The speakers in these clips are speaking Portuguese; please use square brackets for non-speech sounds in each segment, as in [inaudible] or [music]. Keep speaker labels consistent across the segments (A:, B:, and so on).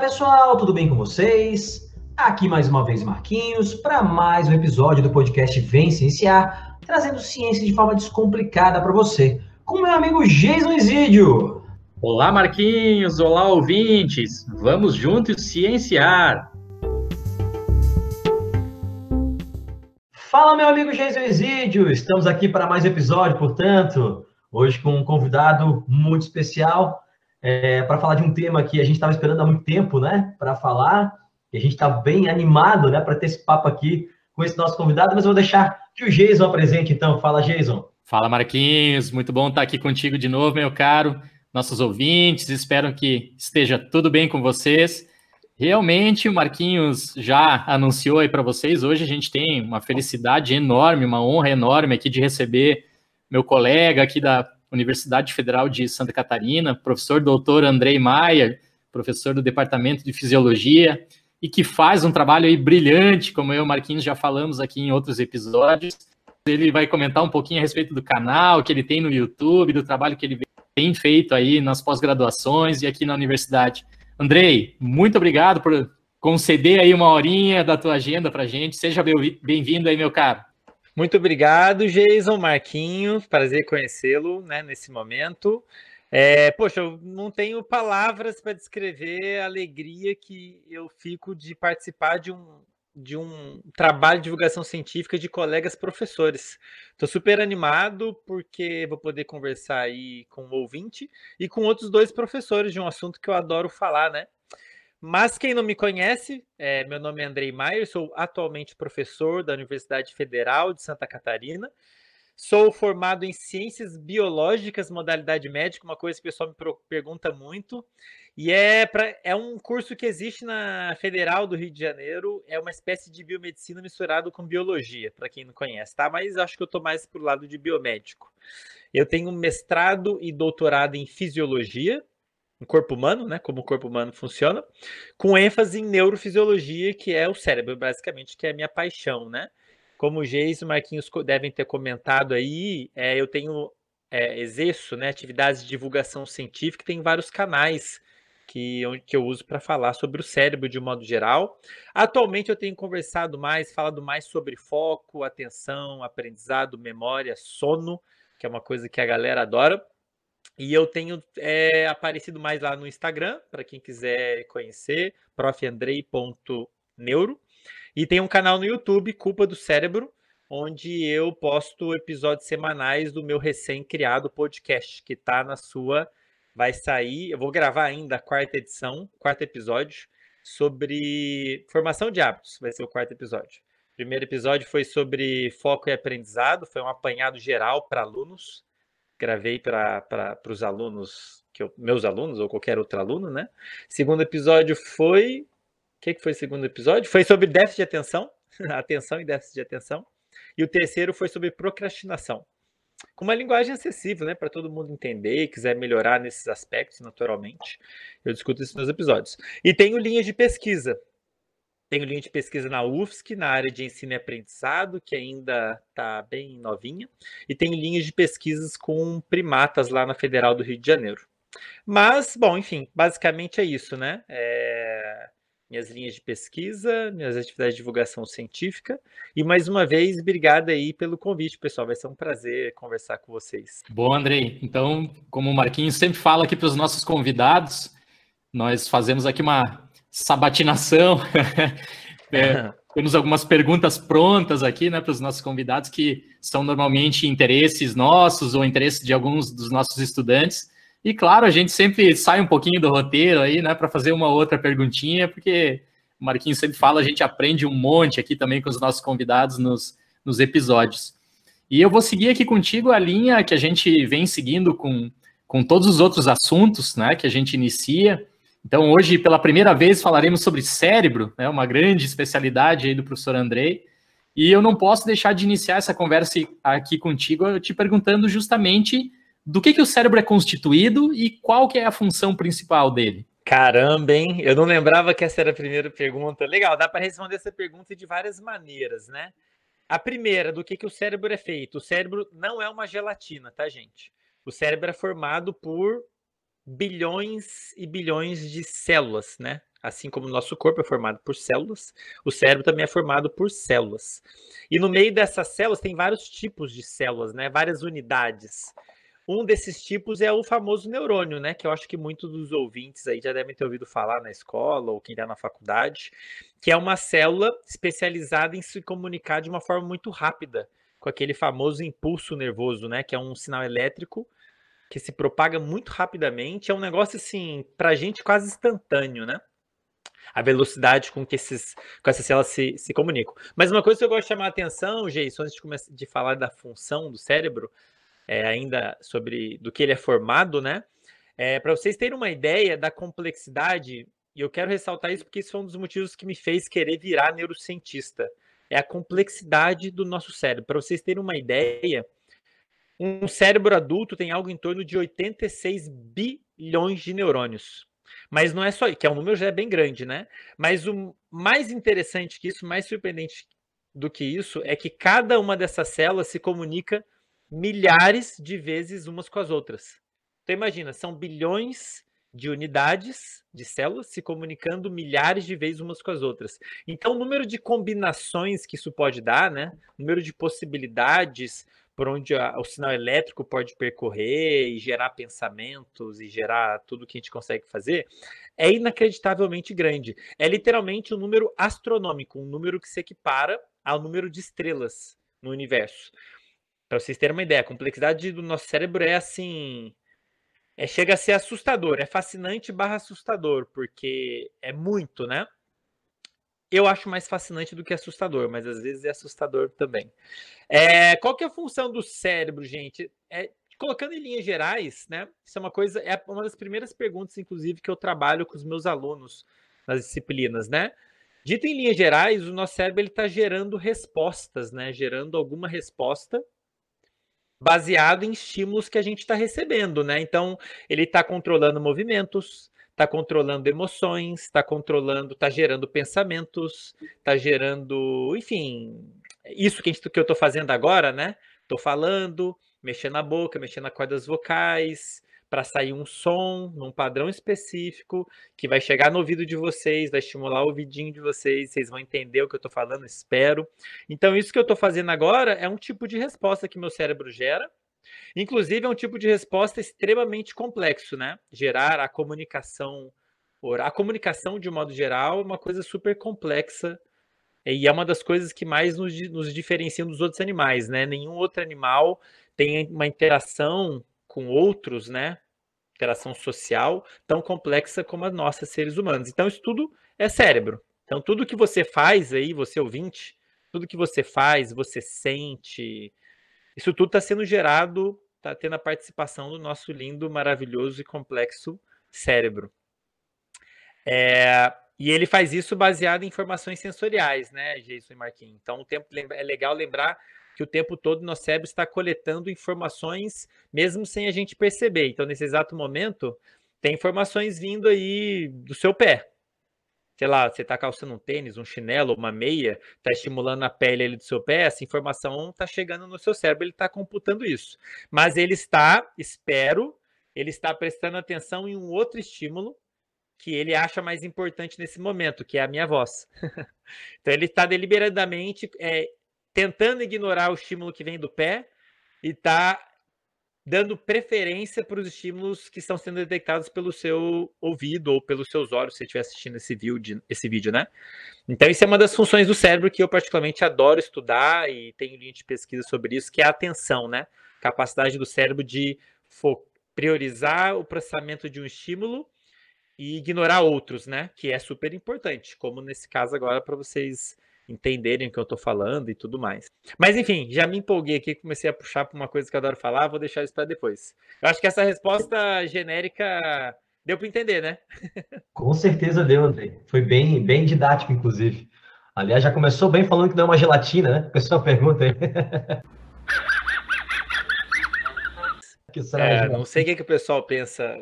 A: Pessoal, tudo bem com vocês? Aqui mais uma vez Marquinhos para mais um episódio do podcast Vem Cienciar, trazendo ciência de forma descomplicada para você, com meu amigo Jason Isidio.
B: Olá Marquinhos, olá ouvintes, vamos juntos cienciar.
A: Fala meu amigo Jason Isidio, estamos aqui para mais um episódio, portanto, hoje com um convidado muito especial é, para falar de um tema que a gente estava esperando há muito tempo, né, para falar. E a gente está bem animado, né, para ter esse papo aqui com esse nosso convidado, mas eu vou deixar que o Jason apresente, então. Fala, Jason.
B: Fala, Marquinhos. Muito bom estar aqui contigo de novo, meu caro. Nossos ouvintes, espero que esteja tudo bem com vocês. Realmente, o Marquinhos já anunciou aí para vocês. Hoje a gente tem uma felicidade enorme, uma honra enorme aqui de receber meu colega aqui da Universidade Federal de Santa Catarina, professor doutor Andrei Maia, professor do Departamento de Fisiologia, e que faz um trabalho aí brilhante, como eu e o Marquinhos já falamos aqui em outros episódios. Ele vai comentar um pouquinho a respeito do canal que ele tem no YouTube, do trabalho que ele tem feito aí nas pós-graduações e aqui na universidade. Andrei, muito obrigado por conceder aí uma horinha da tua agenda para gente. Seja bem-vindo aí, meu caro.
C: Muito obrigado, Jason Marquinhos. Prazer conhecê-lo né, nesse momento. É, poxa, eu não tenho palavras para descrever a alegria que eu fico de participar de um, de um trabalho de divulgação científica de colegas professores. Estou super animado porque vou poder conversar aí com o ouvinte e com outros dois professores de um assunto que eu adoro falar, né? Mas quem não me conhece, é, meu nome é Andrei Maier, sou atualmente professor da Universidade Federal de Santa Catarina. Sou formado em Ciências Biológicas, modalidade médica, uma coisa que o pessoal me pergunta muito. E é, pra, é um curso que existe na Federal do Rio de Janeiro, é uma espécie de biomedicina misturado com biologia, para quem não conhece, tá? Mas acho que eu estou mais pro lado de biomédico. Eu tenho mestrado e doutorado em fisiologia, no corpo humano, né? Como o corpo humano funciona, com ênfase em neurofisiologia, que é o cérebro, basicamente, que é a minha paixão, né? Como o Geis e o Marquinhos devem ter comentado aí, é, eu tenho é, exerço né, atividades de divulgação científica, tem vários canais que, que eu uso para falar sobre o cérebro de um modo geral. Atualmente eu tenho conversado mais, falado mais sobre foco, atenção, aprendizado, memória, sono, que é uma coisa que a galera adora. E eu tenho é, aparecido mais lá no Instagram, para quem quiser conhecer, profandrei.neuro. E tem um canal no YouTube, Culpa do Cérebro, onde eu posto episódios semanais do meu recém-criado podcast, que está na sua. Vai sair. Eu vou gravar ainda a quarta edição, quarto episódio, sobre formação de hábitos. Vai ser o quarto episódio. O primeiro episódio foi sobre foco e aprendizado, foi um apanhado geral para alunos gravei para os alunos, que eu, meus alunos ou qualquer outro aluno, né? Segundo episódio foi. O que, que foi o segundo episódio? Foi sobre déficit de atenção, [laughs] atenção e déficit de atenção. E o terceiro foi sobre procrastinação. Com uma linguagem acessível, né, para todo mundo entender e quiser melhorar nesses aspectos, naturalmente. Eu discuto isso nos episódios. E tenho linhas de pesquisa. Tenho linha de pesquisa na UFSC, na área de ensino e aprendizado, que ainda está bem novinha, e tenho linhas de pesquisas com primatas lá na Federal do Rio de Janeiro. Mas, bom, enfim, basicamente é isso, né? É... Minhas linhas de pesquisa, minhas atividades de divulgação científica. E mais uma vez, obrigado aí pelo convite, pessoal. Vai ser um prazer conversar com vocês.
B: Bom, Andrei. Então, como o Marquinhos sempre fala aqui para os nossos convidados, nós fazemos aqui uma sabatinação. [laughs] é, temos algumas perguntas prontas aqui, né, para os nossos convidados, que são normalmente interesses nossos ou interesses de alguns dos nossos estudantes. E claro, a gente sempre sai um pouquinho do roteiro aí, né, para fazer uma outra perguntinha, porque o Marquinhos sempre fala, a gente aprende um monte aqui também com os nossos convidados nos, nos episódios. E eu vou seguir aqui contigo a linha que a gente vem seguindo com, com todos os outros assuntos, né, que a gente inicia. Então, hoje, pela primeira vez, falaremos sobre cérebro, né, uma grande especialidade aí do professor Andrei. E eu não posso deixar de iniciar essa conversa aqui contigo te perguntando justamente do que, que o cérebro é constituído e qual que é a função principal dele.
C: Caramba, hein? Eu não lembrava que essa era a primeira pergunta. Legal, dá para responder essa pergunta de várias maneiras, né? A primeira, do que, que o cérebro é feito? O cérebro não é uma gelatina, tá, gente? O cérebro é formado por bilhões e bilhões de células, né? Assim como o nosso corpo é formado por células, o cérebro também é formado por células. E no meio dessas células tem vários tipos de células, né? Várias unidades. Um desses tipos é o famoso neurônio, né? Que eu acho que muitos dos ouvintes aí já devem ter ouvido falar na escola ou quem está na faculdade, que é uma célula especializada em se comunicar de uma forma muito rápida, com aquele famoso impulso nervoso, né? Que é um sinal elétrico que se propaga muito rapidamente. É um negócio assim, para a gente quase instantâneo, né? A velocidade com que esses, com essas células se, se comunicam. Mas uma coisa que eu gosto de chamar a atenção, Geison, antes de, começar, de falar da função do cérebro, é, ainda sobre do que ele é formado, né? É, Para vocês terem uma ideia da complexidade, e eu quero ressaltar isso porque isso foi um dos motivos que me fez querer virar neurocientista. É a complexidade do nosso cérebro. Para vocês terem uma ideia, um cérebro adulto tem algo em torno de 86 bilhões de neurônios. Mas não é só, que é um número já é bem grande, né? Mas o mais interessante que isso, mais surpreendente do que isso, é que cada uma dessas células se comunica milhares de vezes umas com as outras. Então imagina, são bilhões de unidades de células se comunicando milhares de vezes umas com as outras. Então o número de combinações que isso pode dar, né? O número de possibilidades por onde a, o sinal elétrico pode percorrer e gerar pensamentos e gerar tudo que a gente consegue fazer, é inacreditavelmente grande. É literalmente um número astronômico, um número que se equipara ao número de estrelas no universo. Para vocês terem uma ideia, a complexidade do nosso cérebro é assim. É, chega a ser assustador, é fascinante barra assustador, porque é muito, né? Eu acho mais fascinante do que assustador, mas às vezes é assustador também. É, qual que é a função do cérebro, gente? É, colocando em linhas gerais, né? Isso é uma coisa, é uma das primeiras perguntas, inclusive, que eu trabalho com os meus alunos nas disciplinas, né? Dito em linhas gerais, o nosso cérebro está gerando respostas, né? Gerando alguma resposta baseado em estímulos que a gente está recebendo, né? Então, ele está controlando movimentos, está controlando emoções, está controlando, está gerando pensamentos, está gerando, enfim, isso que, gente, que eu estou fazendo agora, né? Estou falando, mexendo a boca, mexendo a cordas vocais, para sair um som num padrão específico que vai chegar no ouvido de vocês, vai estimular o ouvidinho de vocês, vocês vão entender o que eu estou falando, espero. Então, isso que eu estou fazendo agora é um tipo de resposta que meu cérebro gera. Inclusive, é um tipo de resposta extremamente complexo, né? Gerar a comunicação. A comunicação, de um modo geral, é uma coisa super complexa e é uma das coisas que mais nos, nos diferenciam dos outros animais, né? Nenhum outro animal tem uma interação com outros, né? Interação social tão complexa como a nossa, seres humanos. Então, isso tudo é cérebro. Então, tudo que você faz aí, você ouvinte, tudo que você faz, você sente, isso tudo está sendo gerado, está tendo a participação do nosso lindo, maravilhoso e complexo cérebro. É, e ele faz isso baseado em informações sensoriais, né, Jason e Marquinhos? Então, o tempo é legal lembrar que o tempo todo nosso cérebro está coletando informações, mesmo sem a gente perceber. Então, nesse exato momento, tem informações vindo aí do seu pé. Sei lá, você está calçando um tênis, um chinelo, uma meia, está estimulando a pele ali do seu pé, essa informação está chegando no seu cérebro, ele está computando isso. Mas ele está, espero, ele está prestando atenção em um outro estímulo que ele acha mais importante nesse momento, que é a minha voz. [laughs] então ele está deliberadamente é, tentando ignorar o estímulo que vem do pé e está dando preferência para os estímulos que estão sendo detectados pelo seu ouvido ou pelos seus olhos, se você estiver assistindo esse vídeo, esse vídeo, né? Então, isso é uma das funções do cérebro que eu particularmente adoro estudar e tenho linha de pesquisa sobre isso, que é a atenção, né? Capacidade do cérebro de priorizar o processamento de um estímulo e ignorar outros, né? Que é super importante, como nesse caso agora para vocês entenderem o que eu estou falando e tudo mais. Mas enfim, já me empolguei aqui, comecei a puxar para uma coisa que eu adoro falar, vou deixar isso para depois. Eu acho que essa resposta genérica deu para entender, né? [laughs]
A: Com certeza deu, André. Foi bem, bem didático, inclusive. Aliás, já começou bem falando que não é uma gelatina, né? Pessoal pergunta aí. [laughs]
C: é, não sei o que, que o pessoal pensa,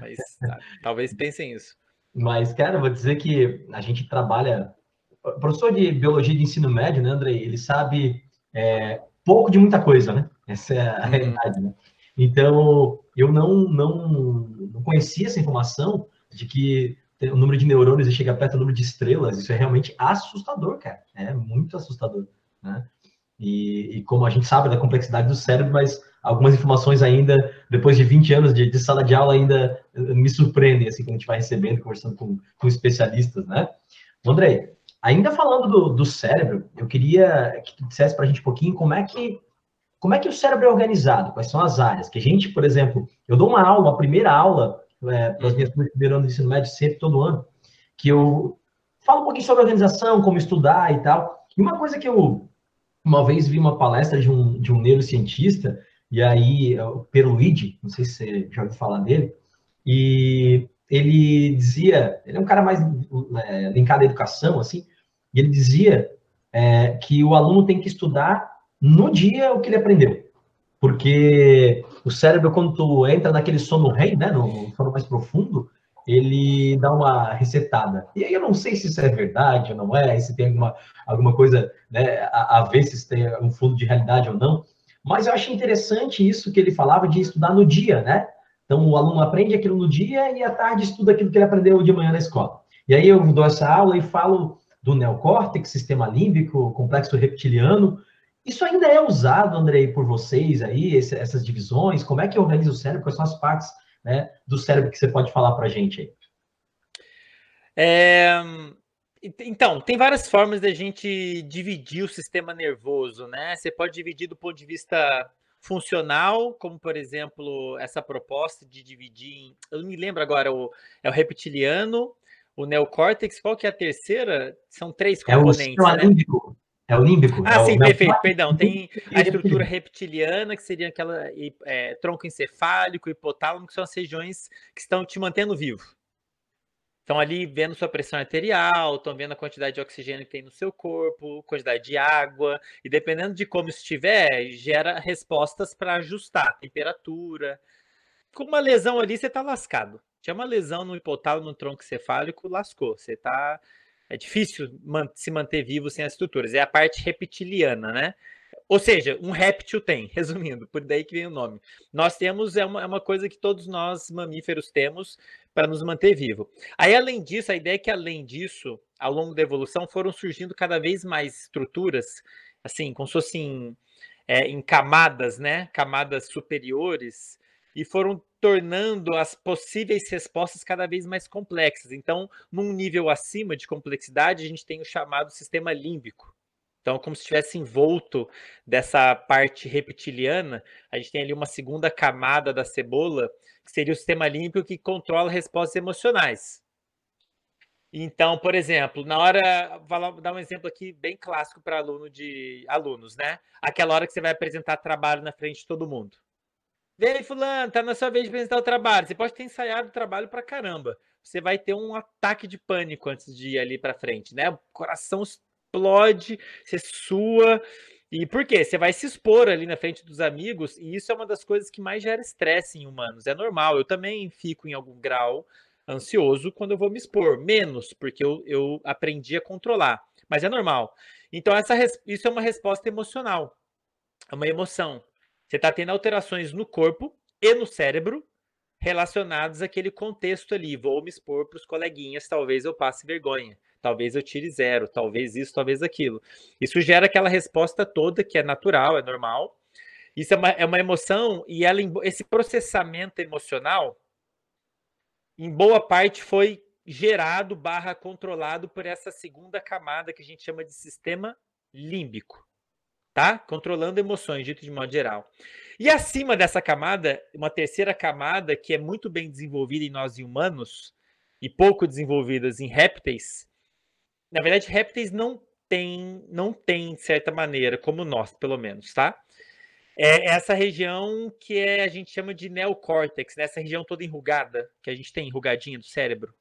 C: mas tá, talvez pensem isso.
A: Mas, cara, vou dizer que a gente trabalha o professor de biologia de ensino médio, né, Andrei, ele sabe é, pouco de muita coisa, né? Essa é a uhum. realidade, né? Então, eu não, não, não conhecia essa informação de que o número de neurônios chega perto do número de estrelas. Isso é realmente assustador, cara. É muito assustador, né? E, e, como a gente sabe da complexidade do cérebro, mas algumas informações ainda, depois de 20 anos de, de, sala de aula, ainda eh, me surpreendem, assim, quando a gente vai recebendo, conversando com, com especialistas, né? Andrei, ainda falando do, do cérebro, eu queria que tu dissesse para a gente um pouquinho como é que como é que o cérebro é organizado, quais são as áreas, que a gente, por exemplo, eu dou uma aula, uma primeira aula é, para as minhas anos de ensino médio sempre, todo ano, que eu falo um pouquinho sobre organização, como estudar e tal, e uma coisa que eu uma vez vi uma palestra de um, de um neurocientista, e aí, o Peruide, não sei se você já ouviu falar dele, e ele dizia, ele é um cara mais é, linkado à educação, assim, e ele dizia é, que o aluno tem que estudar no dia o que ele aprendeu. Porque o cérebro, quando tu entra naquele sono rei, né, no sono mais profundo, ele dá uma resetada. E aí eu não sei se isso é verdade ou não é, se tem alguma, alguma coisa né, a, a ver se tem um fundo de realidade ou não, mas eu achei interessante isso que ele falava de estudar no dia, né? Então o aluno aprende aquilo no dia e à tarde estuda aquilo que ele aprendeu de manhã na escola. E aí eu dou essa aula e falo do neocórtex, sistema límbico, complexo reptiliano. Isso ainda é usado, Andrei, por vocês aí, esse, essas divisões? Como é que organiza o cérebro? Quais são as partes né, do cérebro que você pode falar para a gente aí?
C: É, então, tem várias formas da gente dividir o sistema nervoso, né? Você pode dividir do ponto de vista funcional, como por exemplo, essa proposta de dividir em, eu me lembro agora, o, é o reptiliano, o neocórtex, qual que é a terceira? São três componentes,
A: é o né? límbico. É o límbico.
C: Ah,
A: é
C: sim, perfeito, perdão. Tem a estrutura reptiliana, que seria aquela é, tronco encefálico, hipotálamo, que são as regiões que estão te mantendo vivo. Estão ali vendo sua pressão arterial, estão vendo a quantidade de oxigênio que tem no seu corpo, quantidade de água, e dependendo de como estiver, gera respostas para ajustar a temperatura. Com uma lesão ali, você está lascado. Tinha uma lesão no hipotálamo, no tronco cefálico, lascou. Você está. É difícil se manter vivo sem as estruturas. É a parte reptiliana, né? Ou seja, um réptil tem, [laughs] resumindo, por daí que vem o nome. Nós temos, é uma, é uma coisa que todos nós mamíferos temos para nos manter vivo. Aí, além disso, a ideia é que, além disso, ao longo da evolução, foram surgindo cada vez mais estruturas, assim, como se fossem é, em camadas, né? Camadas superiores, e foram tornando as possíveis respostas cada vez mais complexas. Então, num nível acima de complexidade, a gente tem o chamado sistema límbico então, como se estivesse envolto dessa parte reptiliana, a gente tem ali uma segunda camada da cebola, que seria o sistema límbico que controla respostas emocionais. Então, por exemplo, na hora, vou dar um exemplo aqui bem clássico para aluno de alunos, né? Aquela hora que você vai apresentar trabalho na frente de todo mundo. Vem, fulano, tá na sua vez de apresentar o trabalho. Você pode ter ensaiado o trabalho para caramba. Você vai ter um ataque de pânico antes de ir ali para frente, né? O coração explode, você sua. E por quê? Você vai se expor ali na frente dos amigos, e isso é uma das coisas que mais gera estresse em humanos. É normal. Eu também fico em algum grau ansioso quando eu vou me expor. Menos, porque eu, eu aprendi a controlar. Mas é normal. Então, essa, isso é uma resposta emocional. É uma emoção. Você está tendo alterações no corpo e no cérebro relacionados àquele contexto ali. Vou me expor para os coleguinhas, talvez eu passe vergonha talvez eu tire zero, talvez isso, talvez aquilo. Isso gera aquela resposta toda que é natural, é normal. Isso é uma, é uma emoção e ela, esse processamento emocional, em boa parte, foi gerado barra controlado por essa segunda camada que a gente chama de sistema límbico, tá? Controlando emoções, dito de modo geral. E acima dessa camada, uma terceira camada que é muito bem desenvolvida em nós humanos e pouco desenvolvidas em répteis, na verdade, répteis não têm, não tem, de certa maneira, como nós, pelo menos, tá? É essa região que é, a gente chama de neocórtex, né? essa região toda enrugada, que a gente tem enrugadinha do cérebro.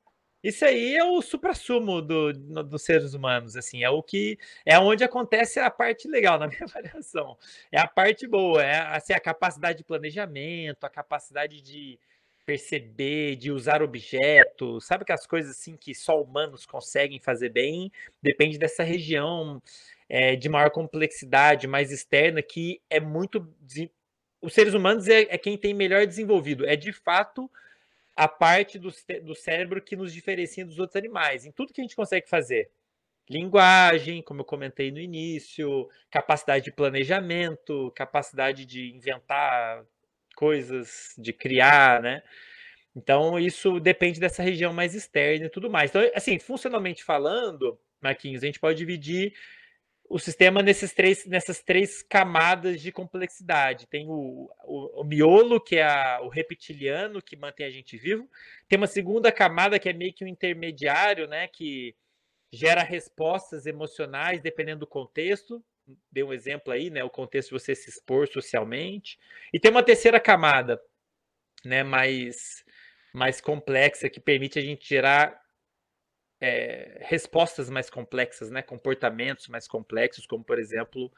C: Isso aí é o supra-sumo do, do, dos seres humanos, assim, é o que é onde acontece a parte legal na minha [laughs] avaliação. É a parte boa, é assim, a capacidade de planejamento, a capacidade de, perceber, de usar objetos, sabe aquelas coisas assim que só humanos conseguem fazer bem, depende dessa região é, de maior complexidade, mais externa, que é muito os seres humanos é, é, quem tem melhor desenvolvido. É de fato a parte do, do cérebro que nos diferencia dos outros animais, em tudo que a gente consegue fazer. Linguagem, como eu comentei no início, capacidade de planejamento, capacidade de inventar coisas, de criar, né? Então, isso depende dessa região mais externa e tudo mais. Então, assim, funcionalmente falando, Marquinhos, a gente pode dividir o sistema nesses três, nessas três camadas de complexidade. Tem o, o, o miolo, que é a, o reptiliano, que mantém a gente vivo. Tem uma segunda camada, que é meio que um intermediário, né? Que gera respostas emocionais dependendo do contexto. Dei um exemplo aí, né? O contexto de você se expor socialmente. E tem uma terceira camada, né? Mais, mais complexa, que permite a gente gerar é, respostas mais complexas, né? Comportamentos mais complexos, como por exemplo,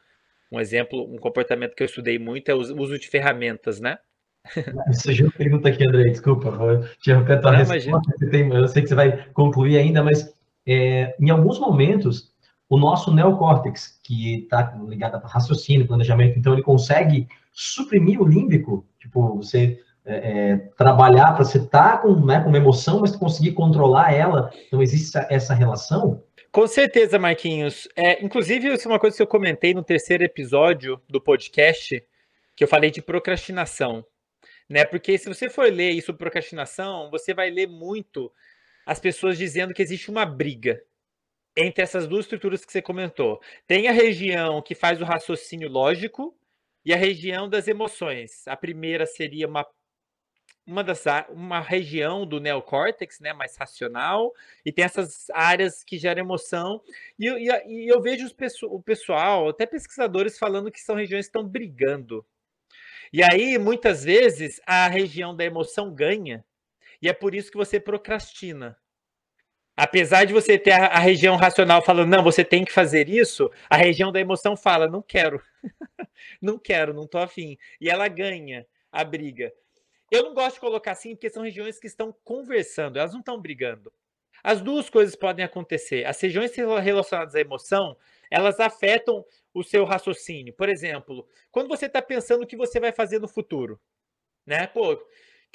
C: um exemplo, um comportamento que eu estudei muito é o uso de ferramentas, né? [laughs]
A: Surgiu uma pergunta aqui, André, desculpa, vou te a tua resposta. Tem, eu sei que você vai concluir ainda, mas é, em alguns momentos, o nosso neocórtex, que está ligado a raciocínio, planejamento, então ele consegue suprimir o límbico, tipo, você é, é trabalhar para você estar tá com, né, com uma emoção, mas conseguir controlar ela, então existe essa, relação?
C: Com certeza, Marquinhos. É, inclusive, isso é uma coisa que eu comentei no terceiro episódio do podcast, que eu falei de procrastinação. Né? Porque se você for ler isso, procrastinação, você vai ler muito as pessoas dizendo que existe uma briga entre essas duas estruturas que você comentou. Tem a região que faz o raciocínio lógico e a região das emoções. A primeira seria uma uma das uma região do neocórtex, né, mais racional, e tem essas áreas que geram emoção. E, e, e eu vejo os, o pessoal, até pesquisadores, falando que são regiões que estão brigando. E aí, muitas vezes, a região da emoção ganha e é por isso que você procrastina. Apesar de você ter a, a, região racional falando, não, você tem que fazer isso, a região da emoção fala, não quero. [laughs] não quero, não tô afim. E ela ganha a briga. Eu não gosto de colocar assim, porque são regiões que estão conversando, elas não estão brigando. As duas coisas podem acontecer. As regiões relacionadas à emoção, elas afetam o seu raciocínio. Por exemplo, quando você está pensando o que você vai fazer no futuro, né? Pô,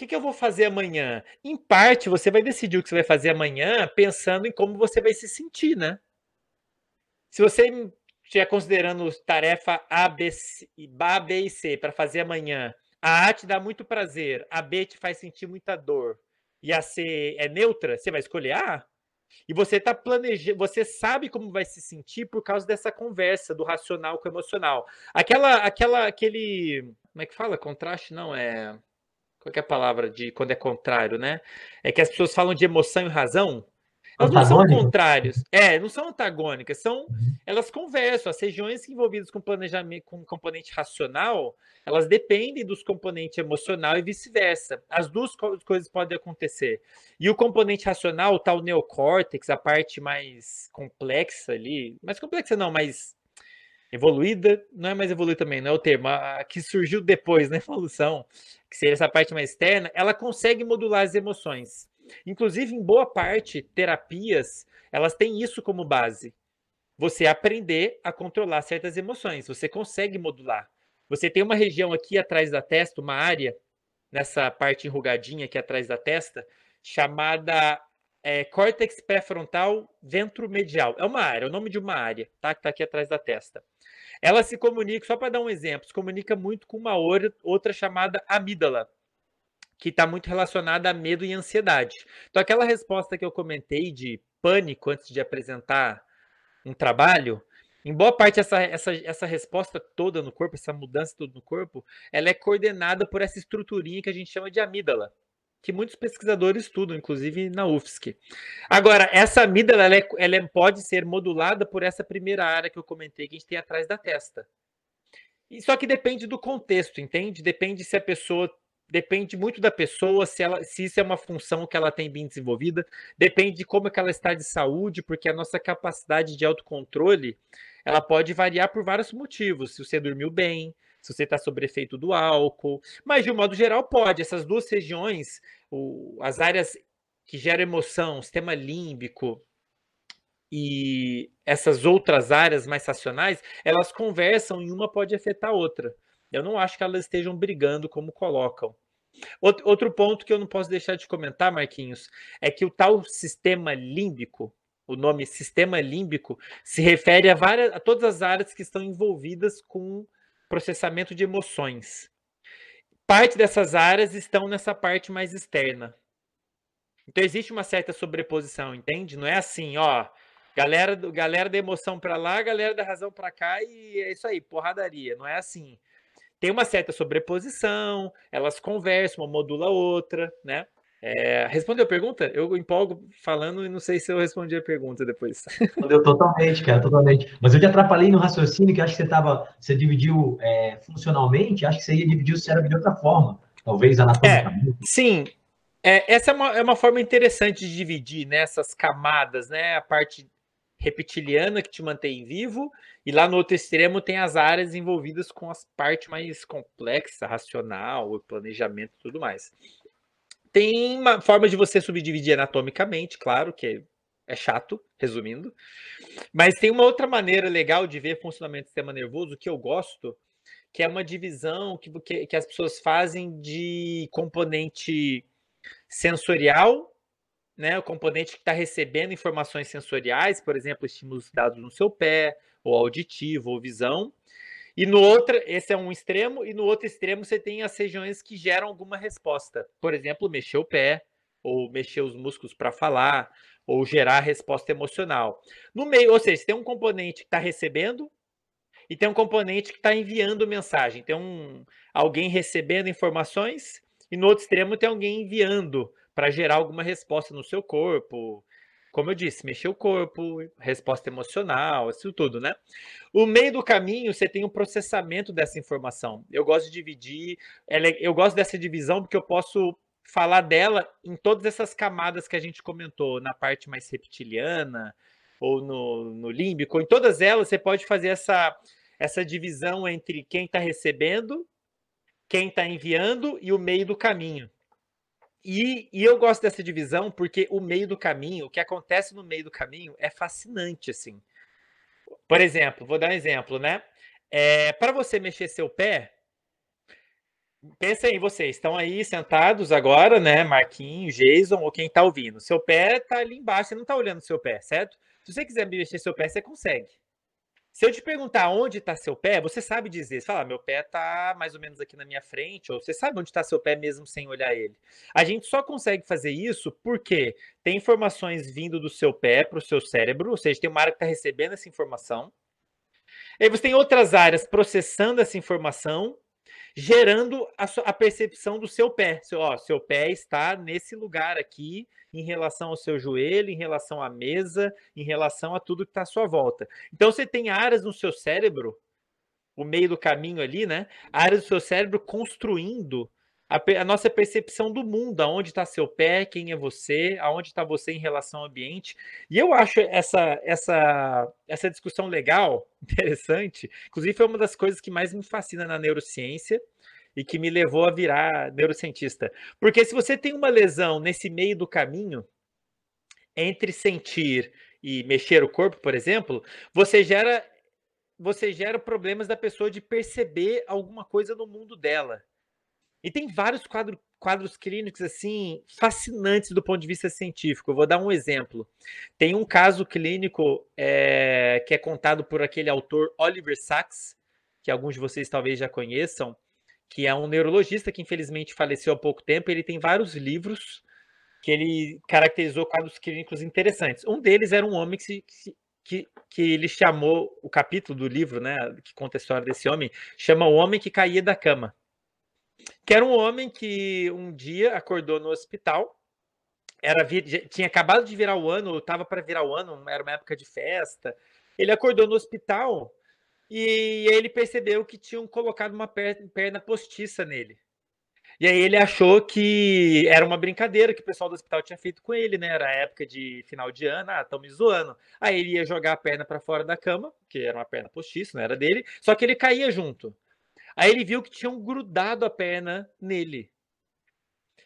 C: que, que eu vou fazer amanhã? Em parte, você vai decidir o que você vai fazer amanhã pensando em como você vai se sentir, né? Se você estiver considerando tarefa A, B, C, A, B e C para fazer amanhã, a A te dá muito prazer, a B te faz sentir muita dor e a C é neutra, você vai escolher A? E você está planejando, você sabe como vai se sentir por causa dessa conversa do racional com o emocional. Aquela, aquela, aquele, como é que fala? Contraste não é qual é a palavra de quando é contrário, né? É que as pessoas falam de emoção e razão. Elas não são contrários. É, não são antagônicas, são uhum. elas conversam. As regiões envolvidas com planejamento com componente racional, elas dependem dos componentes emocional e vice-versa. As duas coisas podem acontecer. E o componente racional, tá o neocórtex, a parte mais complexa ali, mais complexa não, mais evoluída, não é mais evoluída também, não é o termo, a, que surgiu depois na né, evolução, que seria essa parte mais externa, ela consegue modular as emoções. Inclusive, em boa parte, terapias, elas têm isso como base. Você aprender a controlar certas emoções, você consegue modular. Você tem uma região aqui atrás da testa, uma área, nessa parte enrugadinha aqui atrás da testa, chamada é, córtex pré-frontal ventromedial. É uma área, é o nome de uma área, tá? Que está aqui atrás da testa. Ela se comunica, só para dar um exemplo, se comunica muito com uma outra chamada amígdala, que está muito relacionada a medo e ansiedade. Então, aquela resposta que eu comentei de pânico antes de apresentar um trabalho, em boa parte essa, essa, essa resposta toda no corpo, essa mudança toda no corpo, ela é coordenada por essa estruturinha que a gente chama de amígdala que muitos pesquisadores estudam, inclusive na UFSC. Agora, essa amígdala ela, é, ela é, pode ser modulada por essa primeira área que eu comentei, que a gente tem atrás da testa. E só que depende do contexto, entende? Depende se a pessoa depende muito da pessoa, se, ela, se isso é uma função que ela tem bem desenvolvida, depende de como é que ela está de saúde, porque a nossa capacidade de autocontrole ela pode variar por vários motivos. Se você dormiu bem, se você está sob efeito do álcool, mas de um modo geral pode. Essas duas regiões, o, as áreas que geram emoção, sistema límbico e essas outras áreas mais racionais, elas conversam e uma pode afetar a outra. Eu não acho que elas estejam brigando como colocam. Outro ponto que eu não posso deixar de comentar, Marquinhos, é que o tal sistema límbico, o nome sistema límbico, se refere a, várias, a todas as áreas que estão envolvidas com processamento de emoções. Parte dessas áreas estão nessa parte mais externa. Então existe uma certa sobreposição, entende? Não é assim, ó, galera, galera da emoção para lá, galera da razão para cá e é isso aí, porradaria. Não é assim tem uma certa sobreposição, elas conversam, uma modula a outra, né? É, respondeu a pergunta? Eu empolgo falando e não sei se eu respondi a pergunta depois. [laughs]
A: Respondeu totalmente, cara, totalmente. Mas eu te atrapalhei no raciocínio, que acho que você tava, você dividiu é, funcionalmente, acho que você ia dividir o cérebro de outra forma, talvez anatomicamente.
C: É, sim, é, essa é uma, é uma forma interessante de dividir nessas né, camadas, né? A parte reptiliana que te mantém vivo, e lá no outro extremo tem as áreas envolvidas com as partes mais complexa, racional, o planejamento e tudo mais. Tem uma forma de você subdividir anatomicamente, claro, que é chato, resumindo. Mas tem uma outra maneira legal de ver funcionamento do sistema nervoso que eu gosto, que é uma divisão que, que, que as pessoas fazem de componente sensorial né, o componente que está recebendo informações sensoriais, por exemplo, estímulos dados no seu pé, ou auditivo, ou visão. E no outro, esse é um extremo, e no outro extremo você tem as regiões que geram alguma resposta. Por exemplo, mexer o pé, ou mexer os músculos para falar, ou gerar resposta emocional. No meio, ou seja, tem um componente que está recebendo e tem um componente que está enviando mensagem. Tem um, alguém recebendo informações e no outro extremo tem alguém enviando para gerar alguma resposta no seu corpo. Como eu disse, mexer o corpo, resposta emocional, isso tudo, né? O meio do caminho, você tem o um processamento dessa informação. Eu gosto de dividir, eu gosto dessa divisão porque eu posso falar dela em todas essas camadas que a gente comentou, na parte mais reptiliana, ou no, no límbico, em todas elas você pode fazer essa, essa divisão entre quem está recebendo, quem está enviando e o meio do caminho. E, e, eu gosto dessa divisão porque o meio do caminho, o que acontece no meio do caminho é fascinante, assim. Por exemplo, vou dar um exemplo, né? É, para você mexer seu pé, pensa aí, vocês estão aí sentados agora, né? Marquinhos, Jason ou quem está ouvindo. Seu pé está ali embaixo, você não está olhando seu pé, certo? Se você quiser mexer seu pé, você consegue. Se eu te perguntar onde está seu pé, você sabe dizer. Você fala, ah, meu pé está mais ou menos aqui na minha frente, ou você sabe onde está seu pé mesmo sem olhar ele. A gente só consegue fazer isso porque tem informações vindo do seu pé para o seu cérebro, ou seja, tem uma área que está recebendo essa informação. Aí você tem outras áreas processando essa informação gerando a, a percepção do seu pé. Seu, ó, seu pé está nesse lugar aqui, em relação ao seu joelho, em relação à mesa, em relação a tudo que está à sua volta. Então você tem áreas no seu cérebro, o meio do caminho ali, né? Áreas do seu cérebro construindo a, a nossa percepção do mundo, aonde está seu pé, quem é você, aonde está você em relação ao ambiente. E eu acho essa, essa, essa discussão legal, [laughs] interessante. Inclusive, foi uma das coisas que mais me fascina na neurociência e que me levou a virar neurocientista. Porque se você tem uma lesão nesse meio do caminho, entre sentir e mexer o corpo, por exemplo, você gera você gera problemas da pessoa de perceber alguma coisa no mundo dela. E tem vários quadro, quadros clínicos assim fascinantes do ponto de vista científico. Eu vou dar um exemplo. Tem um caso clínico é, que é contado por aquele autor Oliver Sacks, que alguns de vocês talvez já conheçam, que é um neurologista que infelizmente faleceu há pouco tempo. Ele tem vários livros que ele caracterizou quadros clínicos interessantes. Um deles era um homem que, se, que, que ele chamou, o capítulo do livro, né, que conta a história desse homem, chama O Homem que Caía da Cama que era um homem que um dia acordou no hospital, era tinha acabado de virar o ano, estava para virar o ano, era uma época de festa. Ele acordou no hospital e ele percebeu que tinham colocado uma perna postiça nele. E aí ele achou que era uma brincadeira que o pessoal do hospital tinha feito com ele, né? Era época de final de ano, ah, estão me zoando. Aí ele ia jogar a perna para fora da cama, que era uma perna postiça, não era dele, só que ele caía junto. Aí ele viu que tinham grudado a perna nele.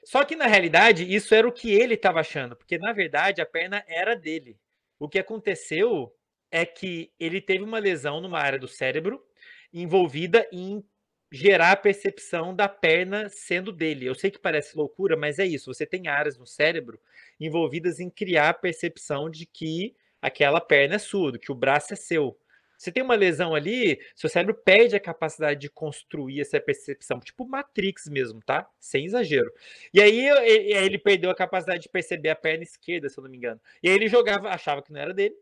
C: Só que na realidade, isso era o que ele estava achando, porque na verdade a perna era dele. O que aconteceu é que ele teve uma lesão numa área do cérebro envolvida em gerar a percepção da perna sendo dele. Eu sei que parece loucura, mas é isso. Você tem áreas no cérebro envolvidas em criar a percepção de que aquela perna é sua, que o braço é seu. Você tem uma lesão ali, seu cérebro perde a capacidade de construir essa percepção, tipo Matrix mesmo, tá? Sem exagero. E aí ele perdeu a capacidade de perceber a perna esquerda, se eu não me engano. E aí ele jogava, achava que não era dele,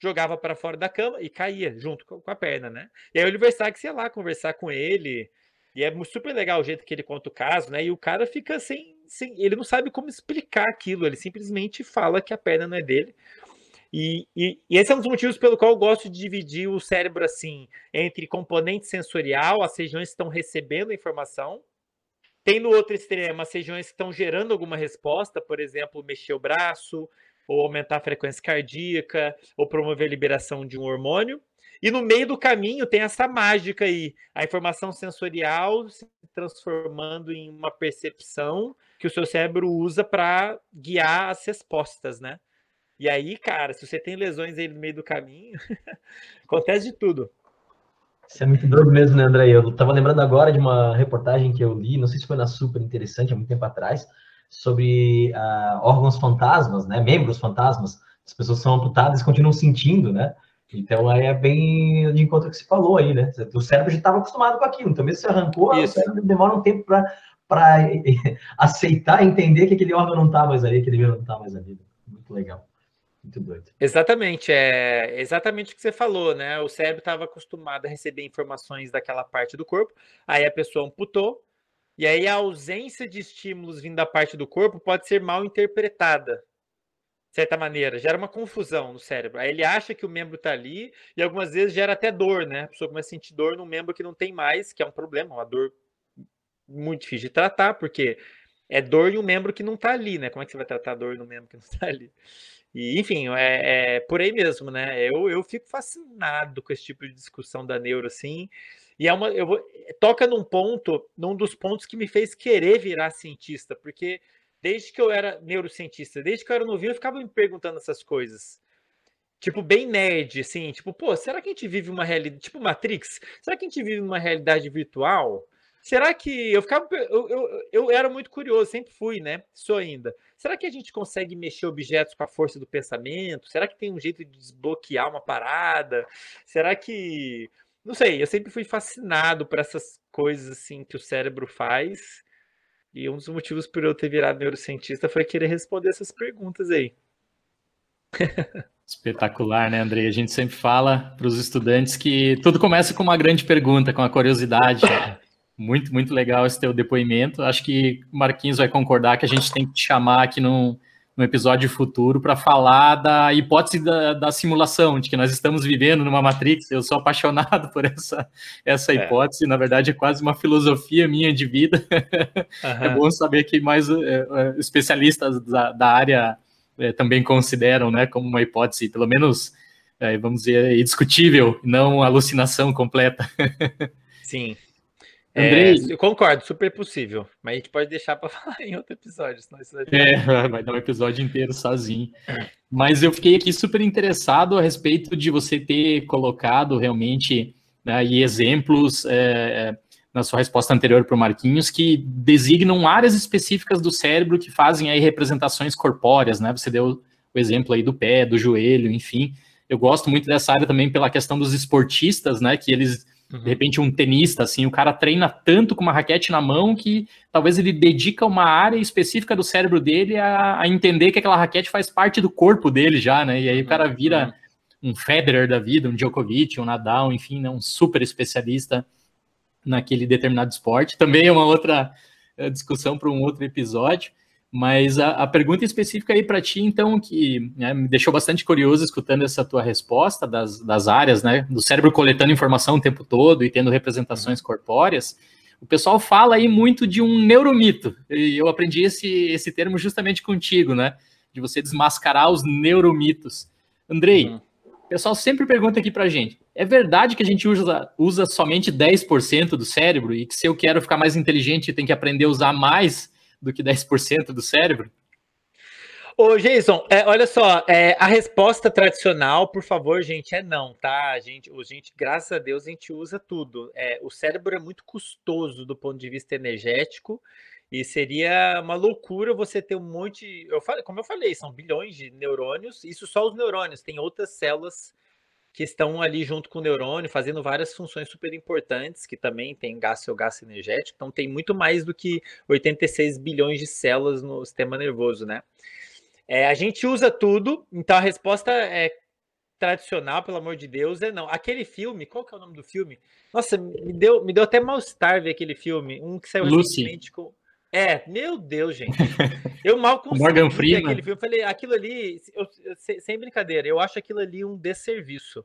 C: jogava para fora da cama e caía junto com a perna, né? E aí o Libersax ia lá conversar com ele. E é super legal o jeito que ele conta o caso, né? E o cara fica sem, sem. Ele não sabe como explicar aquilo, ele simplesmente fala que a perna não é dele. E, e, e, esse é um dos motivos pelo qual eu gosto de dividir o cérebro assim entre componente sensorial, as regiões que estão recebendo a informação, tem no outro extremo as regiões que estão gerando alguma resposta, por exemplo, mexer o braço, ou aumentar a frequência cardíaca, ou promover a liberação de um hormônio. E no meio do caminho tem essa mágica aí, a informação sensorial se transformando em uma percepção que o seu cérebro usa para guiar as respostas, né? E aí, cara, se você tem lesões aí no meio do caminho, [laughs] acontece de tudo.
A: Isso é muito doido mesmo, né, André? Eu tava lembrando agora de uma reportagem que eu li, não sei se foi na Super Interessante, há muito tempo atrás, sobre uh, órgãos fantasmas, né? Membros fantasmas. As pessoas são amputadas e continuam sentindo, né? Então aí é bem de encontro que se falou aí, né? O cérebro já estava acostumado com aquilo, então mesmo se arrancou, Isso. o cérebro demora um tempo para [laughs] aceitar, entender que aquele órgão não está mais ali, aquele membro não está mais ali. Muito legal. Muito doido.
C: Exatamente, é exatamente o que você falou, né? O cérebro estava acostumado a receber informações daquela parte do corpo, aí a pessoa amputou, e aí a ausência de estímulos vindo da parte do corpo pode ser mal interpretada, de certa maneira, gera uma confusão no cérebro. Aí ele acha que o membro está ali, e algumas vezes gera até dor, né? A pessoa começa a sentir dor no membro que não tem mais, que é um problema, uma dor muito difícil de tratar, porque é dor em um membro que não está ali, né? Como é que você vai tratar dor no membro que não está ali? E, enfim, é, é, por aí mesmo, né? Eu, eu fico fascinado com esse tipo de discussão da neuro, assim. E é uma, eu vou, toca num ponto, num dos pontos que me fez querer virar cientista, porque desde que eu era neurocientista, desde que eu era novinho, eu ficava me perguntando essas coisas. Tipo, bem nerd, assim, tipo, pô, será que a gente vive uma realidade, tipo Matrix? Será que a gente vive uma realidade virtual? Será que eu ficava. Eu, eu, eu era muito curioso, sempre fui, né? Sou ainda. Será que a gente consegue mexer objetos com a força do pensamento? Será que tem um jeito de desbloquear uma parada? Será que. Não sei, eu sempre fui fascinado por essas coisas assim que o cérebro faz. E um dos motivos por eu ter virado neurocientista foi querer responder essas perguntas aí.
B: Espetacular, né, Andrei? A gente sempre fala para os estudantes que tudo começa com uma grande pergunta, com a curiosidade. [laughs] Muito, muito legal esse teu depoimento. Acho que o Marquinhos vai concordar que a gente tem que te chamar aqui num, num episódio futuro para falar da hipótese da, da, simulação, de que nós estamos vivendo numa Matrix. Eu sou apaixonado [laughs] por essa, essa é. hipótese. Na verdade, é quase uma filosofia minha de vida. Uhum. [laughs] É bom saber que mais é, é, especialistas da, da área é, também consideram né, como uma hipótese, pelo menos, é, vamos dizer, indiscutível, não alucinação completa. [laughs]
C: Sim. Andrei, é, eu concordo, super possível. Mas a gente pode deixar para [laughs] falar em outro episódio, senão isso vai,
B: é, [laughs] vai dar um episódio inteiro sozinho. Mas eu fiquei aqui super interessado a respeito de você ter colocado realmente né, exemplos é, na sua resposta anterior para o Marquinhos que designam áreas específicas do cérebro que fazem aí representações corpóreas, né? Você deu o exemplo aí do pé, do joelho, enfim. Eu gosto muito dessa área também pela questão dos esportistas, né? Que eles Uhum. De repente, um tenista, assim, o cara treina tanto com uma raquete na mão que talvez ele dedica uma área específica do cérebro dele a, a entender que aquela raquete faz parte do corpo dele já, né? E aí o cara uhum. vira um Federer da vida, um Djokovic, um Nadal, enfim, né? um super especialista naquele determinado esporte. Também é uma outra eh, discussão para um outro episódio. Mas a, a, pergunta específica aí para ti, então, que né, me deixou bastante curioso escutando essa tua resposta das, das áreas, né, do cérebro coletando informação o tempo todo e tendo representações uhum. corpóreas, o pessoal fala aí muito de um neuromito, e eu aprendi esse, esse termo justamente contigo, né, de você desmascarar os neuromitos. Andrei, uhum. o pessoal sempre pergunta aqui para gente, é verdade que a gente usa, usa somente 10% do cérebro e que se eu quero ficar mais inteligente, tem que aprender a usar mais do que 10% do cérebro?
C: Ô, Jason, é, olha só, é, a resposta tradicional, por favor, gente, é não, tá? A gente, a gente, graças a Deus, a gente usa tudo. É, o cérebro é muito custoso do ponto de vista energético e seria uma loucura você ter um monte. Eu falei, como eu falei, são bilhões de neurônios, isso só os neurônios, tem outras células que estão ali junto com o neurônio, fazendo várias funções super importantes, que também tem gasto ou gasto energético, então tem muito mais do que 86 bilhões de células no sistema nervoso, né? É, a gente usa tudo, então a resposta é tradicional, pelo amor de Deus, é não. Aquele filme, qual que é o nome do filme? Nossa, me deu, me deu até mal-estar ver aquele filme, um que saiu
B: Lucy.
C: recentemente com... É, meu Deus, gente. Eu mal [laughs] consegui
B: Morgan Freeman.
C: aquele filme. Eu falei, aquilo ali, eu- sem brincadeira, eu acho aquilo ali um desserviço.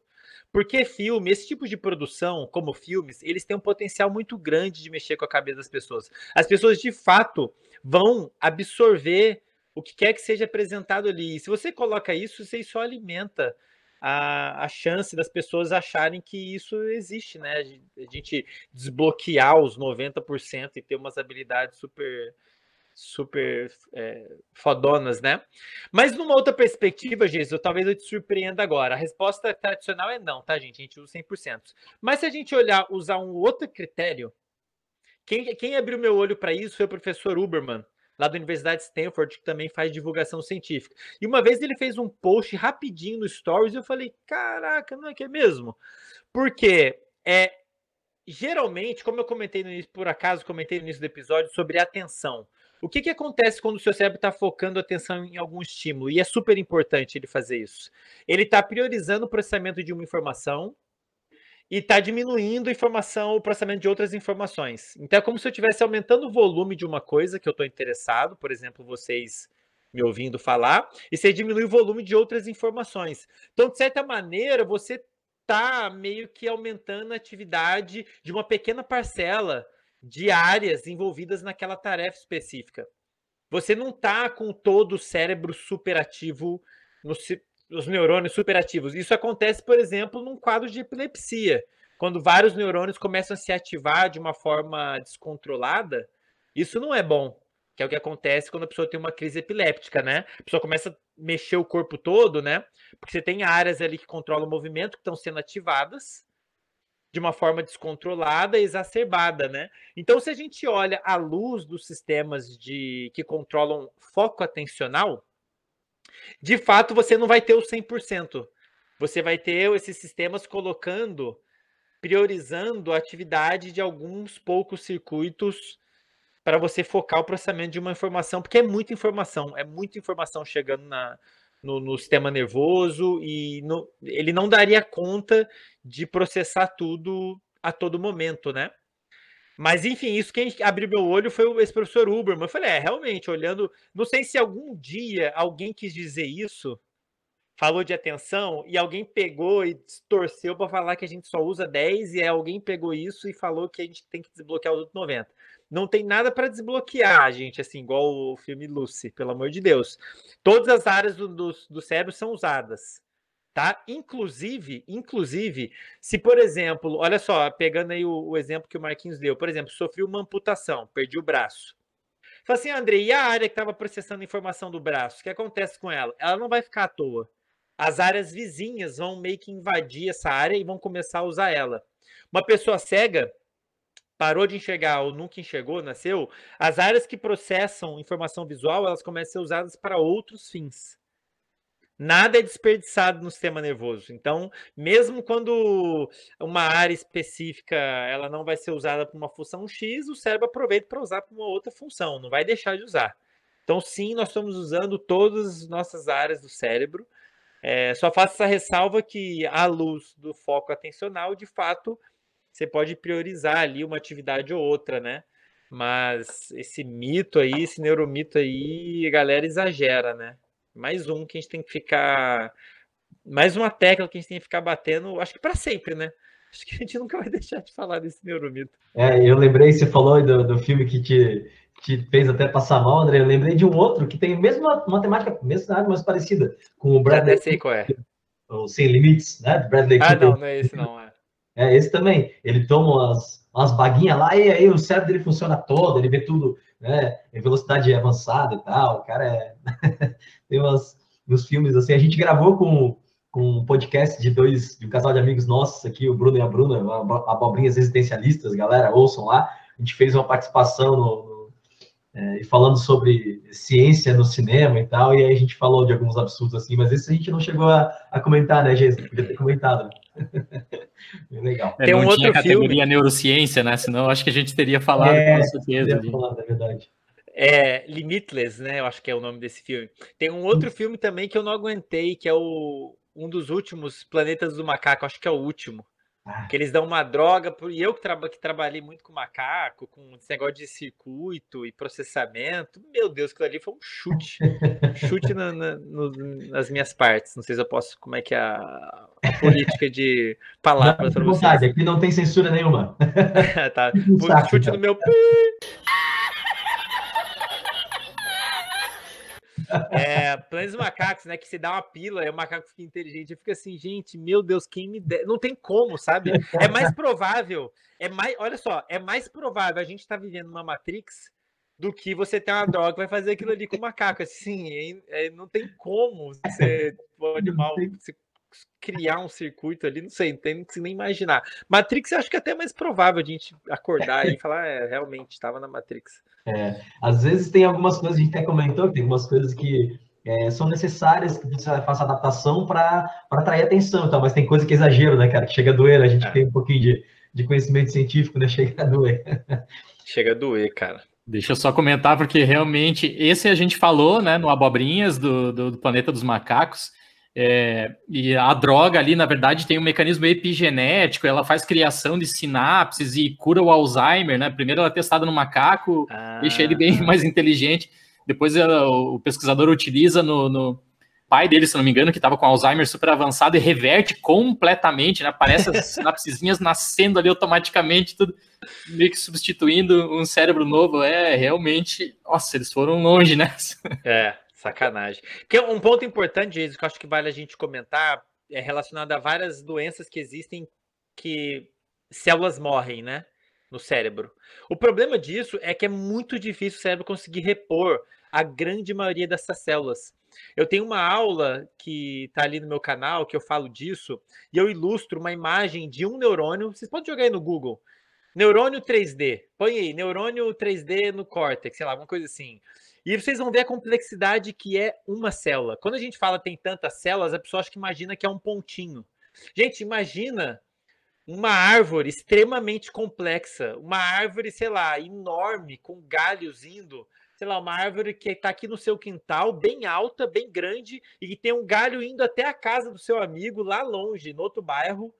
C: Porque filme, esse tipo de produção, como filmes, eles têm um potencial muito grande de mexer com a cabeça das pessoas. As pessoas, de fato, vão absorver o que quer que seja apresentado ali. E se você coloca isso, você só alimenta a, a chance das pessoas acharem que isso existe, né? A gen- a gente desbloquear os 90% e ter umas habilidades super super é, fodonas, né? Mas numa outra perspectiva, Jesus, talvez eu te surpreenda agora. A resposta tradicional é não, tá, gente? A gente usa 100%. Mas se a gente olhar, usar um outro critério, quem, quem abriu meu olho para isso foi o professor Uberman, lá da Universidade de Stanford, que também faz divulgação científica. E uma vez ele fez um post rapidinho no Stories e eu falei, caraca, não é que é mesmo? Porque é, geralmente, como eu comentei no início, por acaso comentei no início do episódio sobre atenção. O que, que acontece quando o seu cérebro está focando atenção em algum estímulo? E é super importante ele fazer isso. Ele está priorizando o processamento de uma informação e está diminuindo a informação, o processamento de outras informações. Então é como se eu estivesse aumentando o volume de uma coisa que eu estou interessado, por exemplo, vocês me ouvindo falar, e você diminui o volume de outras informações. Então, de certa maneira, você está meio que aumentando a atividade de uma pequena parcela de áreas envolvidas naquela tarefa específica. Você não está com todo o cérebro superativo, no, os neurônios superativos. Isso acontece, por exemplo, num quadro de epilepsia. Quando vários neurônios começam a se ativar de uma forma descontrolada, isso não é bom. Que é o que acontece quando a pessoa tem uma crise epiléptica, né? A pessoa começa a mexer o corpo todo, né? Porque você tem áreas ali que controlam o movimento que estão sendo ativadas de uma forma descontrolada exacerbada, né? Então, se a gente olha à luz dos sistemas de que controlam foco atencional, de fato você não vai ter o 100%. Você vai ter esses sistemas colocando, priorizando a atividade de alguns poucos circuitos para você focar o processamento de uma informação, porque é muita informação, é muita informação chegando na, no, no sistema nervoso e no- ele não daria conta de processar tudo a todo momento, né? Mas enfim, isso quem abriu meu olho foi esse professor Uberman. Eu falei, é, realmente, olhando, não sei se algum dia alguém quis dizer isso, falou de atenção e alguém pegou e distorceu para falar que a gente só usa 10 e alguém pegou isso e falou que a gente tem que desbloquear os outros 90. Não tem nada para desbloquear, gente, assim, igual o filme Lucy, pelo amor de Deus. Todas as áreas do, do, do cérebro são usadas, tá? Inclusive, inclusive, se por exemplo, olha só, pegando aí o, o exemplo que o Marquinhos deu, por exemplo, sofri uma amputação, perdi o braço. Fala assim, André, e a área que estava processando informação do braço? O que acontece com ela? Ela não vai ficar à toa. As áreas vizinhas vão meio que invadir essa área e vão começar a usar ela. Uma pessoa cega parou de enxergar ou nunca enxergou, nasceu, as áreas que processam informação visual, elas começam a ser usadas para outros fins. Nada é desperdiçado no sistema nervoso. Então, mesmo quando uma área específica ela não vai ser usada para uma função X, o cérebro aproveita para usar para uma outra função, não vai deixar de usar. Então, sim, nós estamos usando todas as nossas áreas do cérebro. É, só faço essa ressalva que, à luz do foco atencional, de fato, você pode priorizar ali uma atividade ou outra, né? Mas esse mito aí, esse neuromito aí, a galera exagera, né? Mais um que a gente tem que ficar. Mais uma tecla que a gente tem que ficar batendo, acho que para sempre, né? Acho que a gente nunca vai [laughs] deixar de falar desse neuromito.
A: É, eu lembrei, você falou do, do filme que te, te fez até passar mal, André. Eu lembrei de um outro que tem a mesma matemática, mesma cenário, mas parecida, com o
C: Já
A: Bradley
C: até sei qual é.
A: o Sem Limites, né? Do Bradley
C: Ah,
A: Cooper.
C: não, não é esse não. É.
A: É, esse também. Ele toma umas, umas baguinhas lá e aí o cérebro dele funciona todo, ele vê tudo né, velocidade avançada e tal. O cara é... [laughs] tem umas, uns filmes assim. A gente gravou com, com um podcast de dois, de um casal de amigos nossos aqui, o Bruno e a Bruna, Abobrinhas Existencialistas, galera, ouçam lá. A gente fez uma participação no, é, falando sobre ciência no cinema e tal, e aí a gente falou de alguns absurdos assim, mas isso a gente não chegou a, a comentar, né, Jesus? Podia ter comentado. [laughs]
B: Bem legal. É, Tem um outro categoria filme... neurociência, né? Senão acho que a gente teria falado
C: é, com certeza. Falado, é verdade. É Limitless, né? Eu acho que é o nome desse filme. Tem um outro hum. filme também que eu não aguentei, que é o um dos últimos Planetas do Macaco, acho que é o último. Que eles dão uma droga, e eu que, traba, que trabalhei muito com macaco, com esse negócio de circuito e processamento, meu Deus, aquilo ali foi um chute. chute na, na, no, nas minhas partes. Não sei se eu posso, como é que é a, a política de palavras
A: para vocês. Aqui não tem censura nenhuma. [laughs]
C: tá. Chute no meu. É, Planos Macacos, né? Que você dá uma pila e o macaco fica inteligente. Eu fico assim, gente, meu Deus, quem me der. Não tem como, sabe? É mais provável. É mais, olha só, é mais provável a gente estar tá vivendo uma Matrix do que você ter uma droga que vai fazer aquilo ali com o macaco. Assim, é, é, não tem como você pode mal se criar um circuito ali, não sei, não tem que nem imaginar. Matrix, eu acho que é até mais provável a gente acordar e falar, é, realmente, estava na Matrix.
A: É, às vezes tem algumas coisas, a gente até comentou, tem algumas coisas que é, são necessárias que você faça adaptação para atrair atenção, tá? mas tem coisa que é exagero, né, cara? Que chega a doer, a gente é. tem um pouquinho de, de conhecimento científico, né? [laughs] Chega a doer.
C: chega a doer, cara.
B: Deixa eu só comentar, porque realmente esse a gente falou, né, no Abobrinhas do, do, do Planeta dos Macacos, é, e a droga ali, na verdade, tem um mecanismo epigenético, ela faz criação de sinapses e cura o Alzheimer, né? Primeiro ela é testada no macaco, ah. deixa ele bem [laughs] mais inteligente. Depois ela, o pesquisador utiliza no, no, pai dele, se não me engano, que estava com Alzheimer super avançado e reverte completamente, né? Parece as [laughs] sinapsezinhas nascendo ali automaticamente, tudo meio que substituindo um cérebro novo. É realmente, nossa, eles foram longe, né? [laughs]
C: É. Sacanagem. Que é um ponto importante, Jesus, que eu acho que vale a gente comentar, é relacionado a várias doenças que existem que células morrem, né? No cérebro. O problema disso é que é muito difícil o cérebro conseguir repor a grande maioria dessas células. Eu tenho uma aula que está ali no meu canal que eu falo disso e eu ilustro uma imagem de um neurônio. Vocês podem jogar aí no Google. Neurônio 3D. Põe aí, neurônio 3D no córtex, sei lá, alguma coisa assim. E vocês vão ver a complexidade que é uma célula. Quando a gente fala tem tantas células, a pessoa acha que imagina que é um pontinho. Gente, imagina uma árvore extremamente complexa, uma árvore, sei lá, enorme, com galhos indo, sei lá, uma árvore que está aqui no seu quintal, bem alta, bem grande, e que tem um galho indo até a casa do seu amigo lá longe, no outro bairro.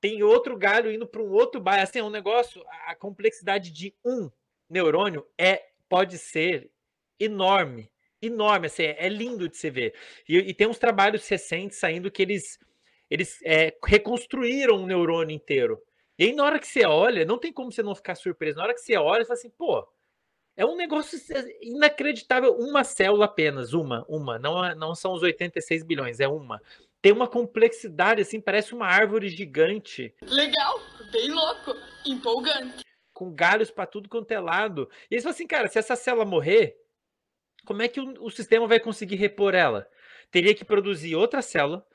C: Tem outro galho indo para um outro bairro. Assim, é um negócio, a complexidade de um neurônio é pode ser enorme, enorme, assim, é lindo de se ver. E, e tem uns trabalhos recentes saindo que eles, eles é, reconstruíram um neurônio inteiro. E aí, na hora que você olha, não tem como você não ficar surpreso. Na hora que você olha, você fala assim, pô, é um negócio inacreditável. Uma célula apenas, uma, uma. Não, é, não são os 86 bilhões, é uma. Tem uma complexidade, assim, parece uma árvore gigante.
D: Legal, bem louco, empolgante.
C: Com galhos para tudo quanto é lado. E eles falam assim, cara, se essa célula morrer, como é que o, o sistema vai conseguir repor ela? Teria que produzir outra célula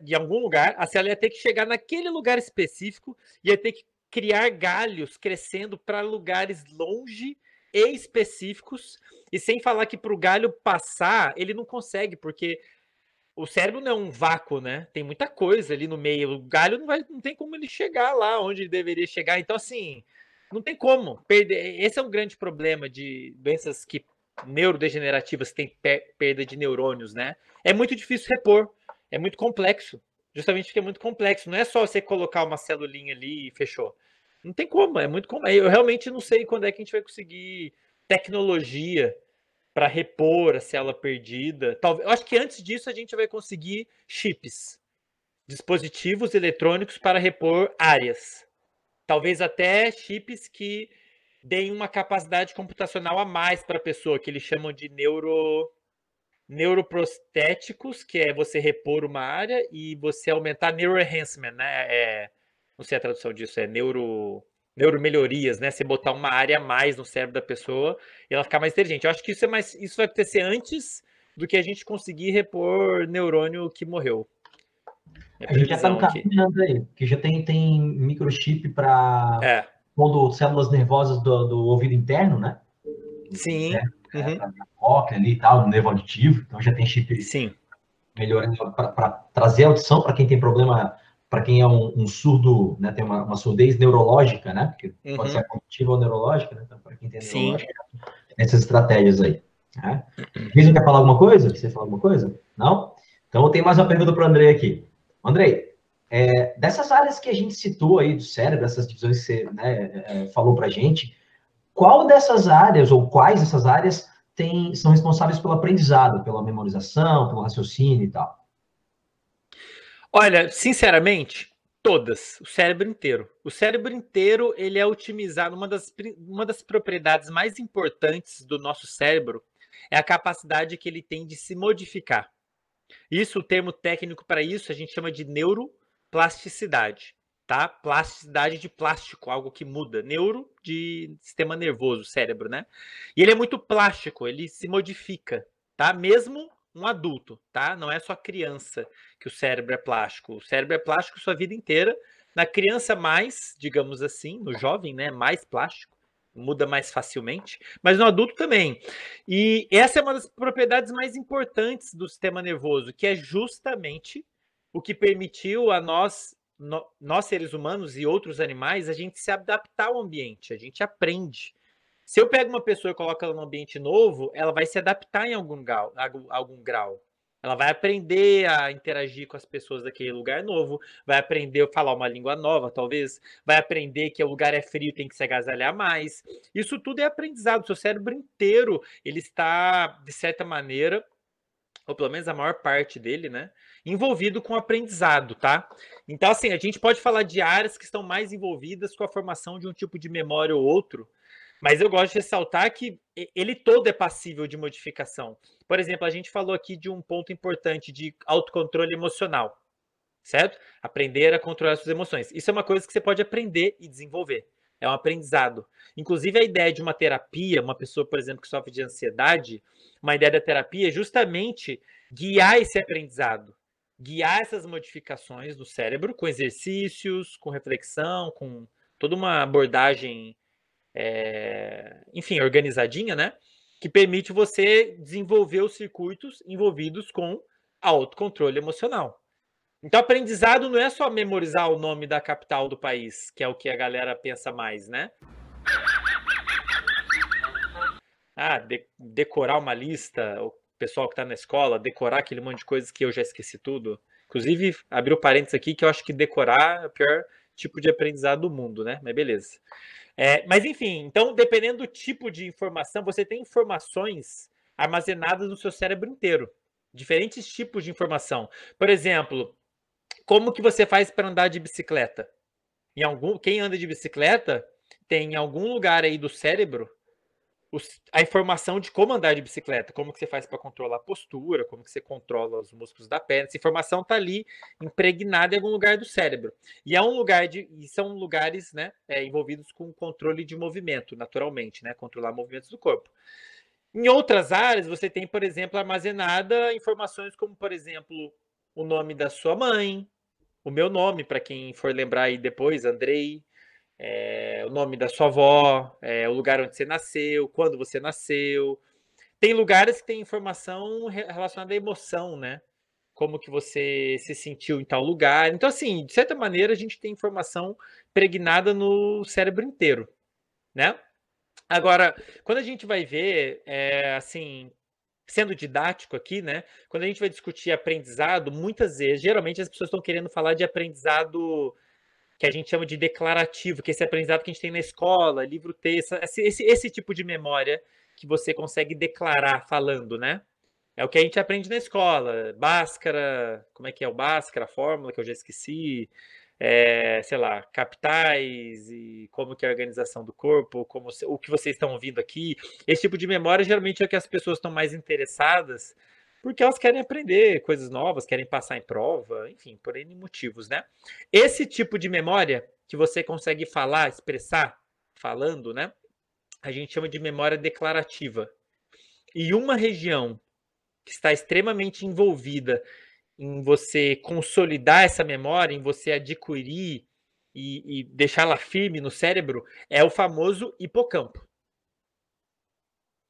C: de algum lugar, a célula ia ter que chegar naquele lugar específico, ia ter que criar galhos crescendo para lugares longe e específicos, e sem falar que para o galho passar, ele não consegue, porque o cérebro não é um vácuo, né? Tem muita coisa ali no meio. O galho não, vai, não tem como ele chegar lá onde ele deveria chegar. Então, assim, não tem como perder. Esse é um grande problema de doenças que neurodegenerativas têm perda de neurônios, né? É muito difícil repor, é muito complexo. Justamente porque é muito complexo. Não é só você colocar uma celulinha ali e fechou. Não tem como, é muito complexo. Eu realmente não sei quando é que a gente vai conseguir tecnologia para repor a célula perdida. Talvez, eu acho que antes disso a gente vai conseguir chips, dispositivos eletrônicos para repor áreas. Talvez até chips que deem uma capacidade computacional a mais para a pessoa, que eles chamam de neuro neuroprostéticos, que é você repor uma área e você aumentar neuroenhancement, né? É, não sei a tradução disso, é neuro neuromelhorias, né? Você botar uma área a mais no cérebro da pessoa e ela ficar mais inteligente. Eu acho que isso é mais, isso vai acontecer antes do que a gente conseguir repor neurônio que morreu.
A: a gente já está no caminho aí, que já tem, tem microchip para é. Quando células nervosas do, do ouvido interno, né?
C: Sim. É,
A: uhum. é, ali e tal, no nervo auditivo, então já tem chip
C: Sim.
A: melhorando para trazer audição para quem tem problema para quem é um, um, surdo, né, tem uma, uma, surdez neurológica, né? Porque uhum. pode ser cognitiva ou neurológica, né? Então, para quem tem Sim. neurológica, essas estratégias aí. Né? Uhum. quer falar alguma coisa? Você falar alguma coisa? Não? Então, eu tenho mais uma pergunta para o Andrei aqui. Andrei, é, dessas áreas que a gente citou aí do cérebro, essas divisões que você né, é, falou para gente, qual dessas áreas, ou quais dessas áreas, tem, são responsáveis pelo aprendizado, pela memorização, pelo raciocínio e tal?
C: Olha, sinceramente, todas, o cérebro inteiro. O cérebro inteiro, ele é otimizado, uma das, uma das propriedades mais importantes do nosso cérebro é a capacidade que ele tem de se modificar. Isso, o termo técnico para isso, a gente chama de neuroplasticidade, tá? Plasticidade de plástico, algo que muda. Neuro de sistema nervoso, cérebro, né? E ele é muito plástico, ele se modifica, tá? Mesmo um adulto, tá? Não é só criança que o cérebro é plástico. O cérebro é plástico sua vida inteira. Na criança mais, digamos assim, no jovem, né, mais plástico, muda mais facilmente, mas no adulto também. E essa é uma das propriedades mais importantes do sistema nervoso, que é justamente o que permitiu a nós, no, nós seres humanos e outros animais, a gente se adaptar ao ambiente, a gente aprende. Se eu pego uma pessoa e coloco ela num ambiente novo, ela vai se adaptar em algum grau, algum grau. Ela vai aprender a interagir com as pessoas daquele lugar novo, vai aprender a falar uma língua nova, talvez, vai aprender que o lugar é frio, tem que se agasalhar mais. Isso tudo é aprendizado. O seu cérebro inteiro, ele está, de certa maneira, ou pelo menos a maior parte dele, né, envolvido com aprendizado, tá? Então, assim, a gente pode falar de áreas que estão mais envolvidas com a formação de um tipo de memória ou outro, mas eu gosto de ressaltar que ele todo é passível de modificação. Por exemplo, a gente falou aqui de um ponto importante de autocontrole emocional, certo? Aprender a controlar suas emoções. Isso é uma coisa que você pode aprender e desenvolver. É um aprendizado. Inclusive, a ideia de uma terapia, uma pessoa, por exemplo, que sofre de ansiedade, uma ideia da terapia é justamente guiar esse aprendizado, guiar essas modificações do cérebro com exercícios, com reflexão, com toda uma abordagem é, enfim, organizadinha, né? Que permite você desenvolver os circuitos envolvidos com autocontrole emocional. Então, aprendizado não é só memorizar o nome da capital do país, que é o que a galera pensa mais, né? Ah, de decorar uma lista, pessoal que está na escola, decorar aquele monte de coisas que eu já esqueci tudo. Inclusive, abriu parênteses aqui que eu acho que decorar é o pior tipo de aprendizado do mundo, né? Mas beleza. É, mas enfim, então dependendo do tipo de informação, você tem informações armazenadas no seu cérebro inteiro, diferentes tipos de informação. Por exemplo, como que você faz para andar de bicicleta? Em algum, quem anda de bicicleta tem em algum lugar aí do cérebro a informação de como andar de bicicleta, como que você faz para controlar a postura, como que você controla os músculos da perna. Essa informação está ali impregnada em algum lugar do cérebro. E é um lugar de, e são lugares, né, é, envolvidos com controle de movimento, naturalmente, né, controlar movimentos do corpo. Em outras áreas, você tem, por exemplo, armazenada informações como, por exemplo, o nome da sua mãe, o meu nome, para quem for lembrar aí depois, Andrei, é, o nome da sua avó, é, o lugar onde você nasceu, quando você nasceu. Tem lugares que tem informação relacionada à emoção, né? Como que você se sentiu em tal lugar. Então, assim, de certa maneira, a gente tem informação pregnada no cérebro inteiro, né? Agora, quando a gente vai ver, é, assim, sendo didático aqui, né? Quando a gente vai discutir aprendizado, muitas vezes, geralmente as pessoas estão querendo falar de aprendizado que a gente chama de declarativo, que é esse aprendizado que a gente tem na escola, livro texto, esse, esse, esse tipo de memória que você consegue declarar falando, né? É o que a gente aprende na escola. Bhaskara, como é que é o Bhaskara, a fórmula que eu já esqueci, é, sei lá, capitais e como que é a organização do corpo, como o que vocês estão ouvindo aqui. Esse tipo de memória geralmente é o que as pessoas estão mais interessadas porque elas querem aprender coisas novas, querem passar em prova, enfim, por N motivos, né? Esse tipo de memória que você consegue falar, expressar, falando, né? A gente chama de memória declarativa. E uma região que está extremamente envolvida em você consolidar essa memória, em você adquirir e, e deixá-la firme no cérebro, é o famoso hipocampo.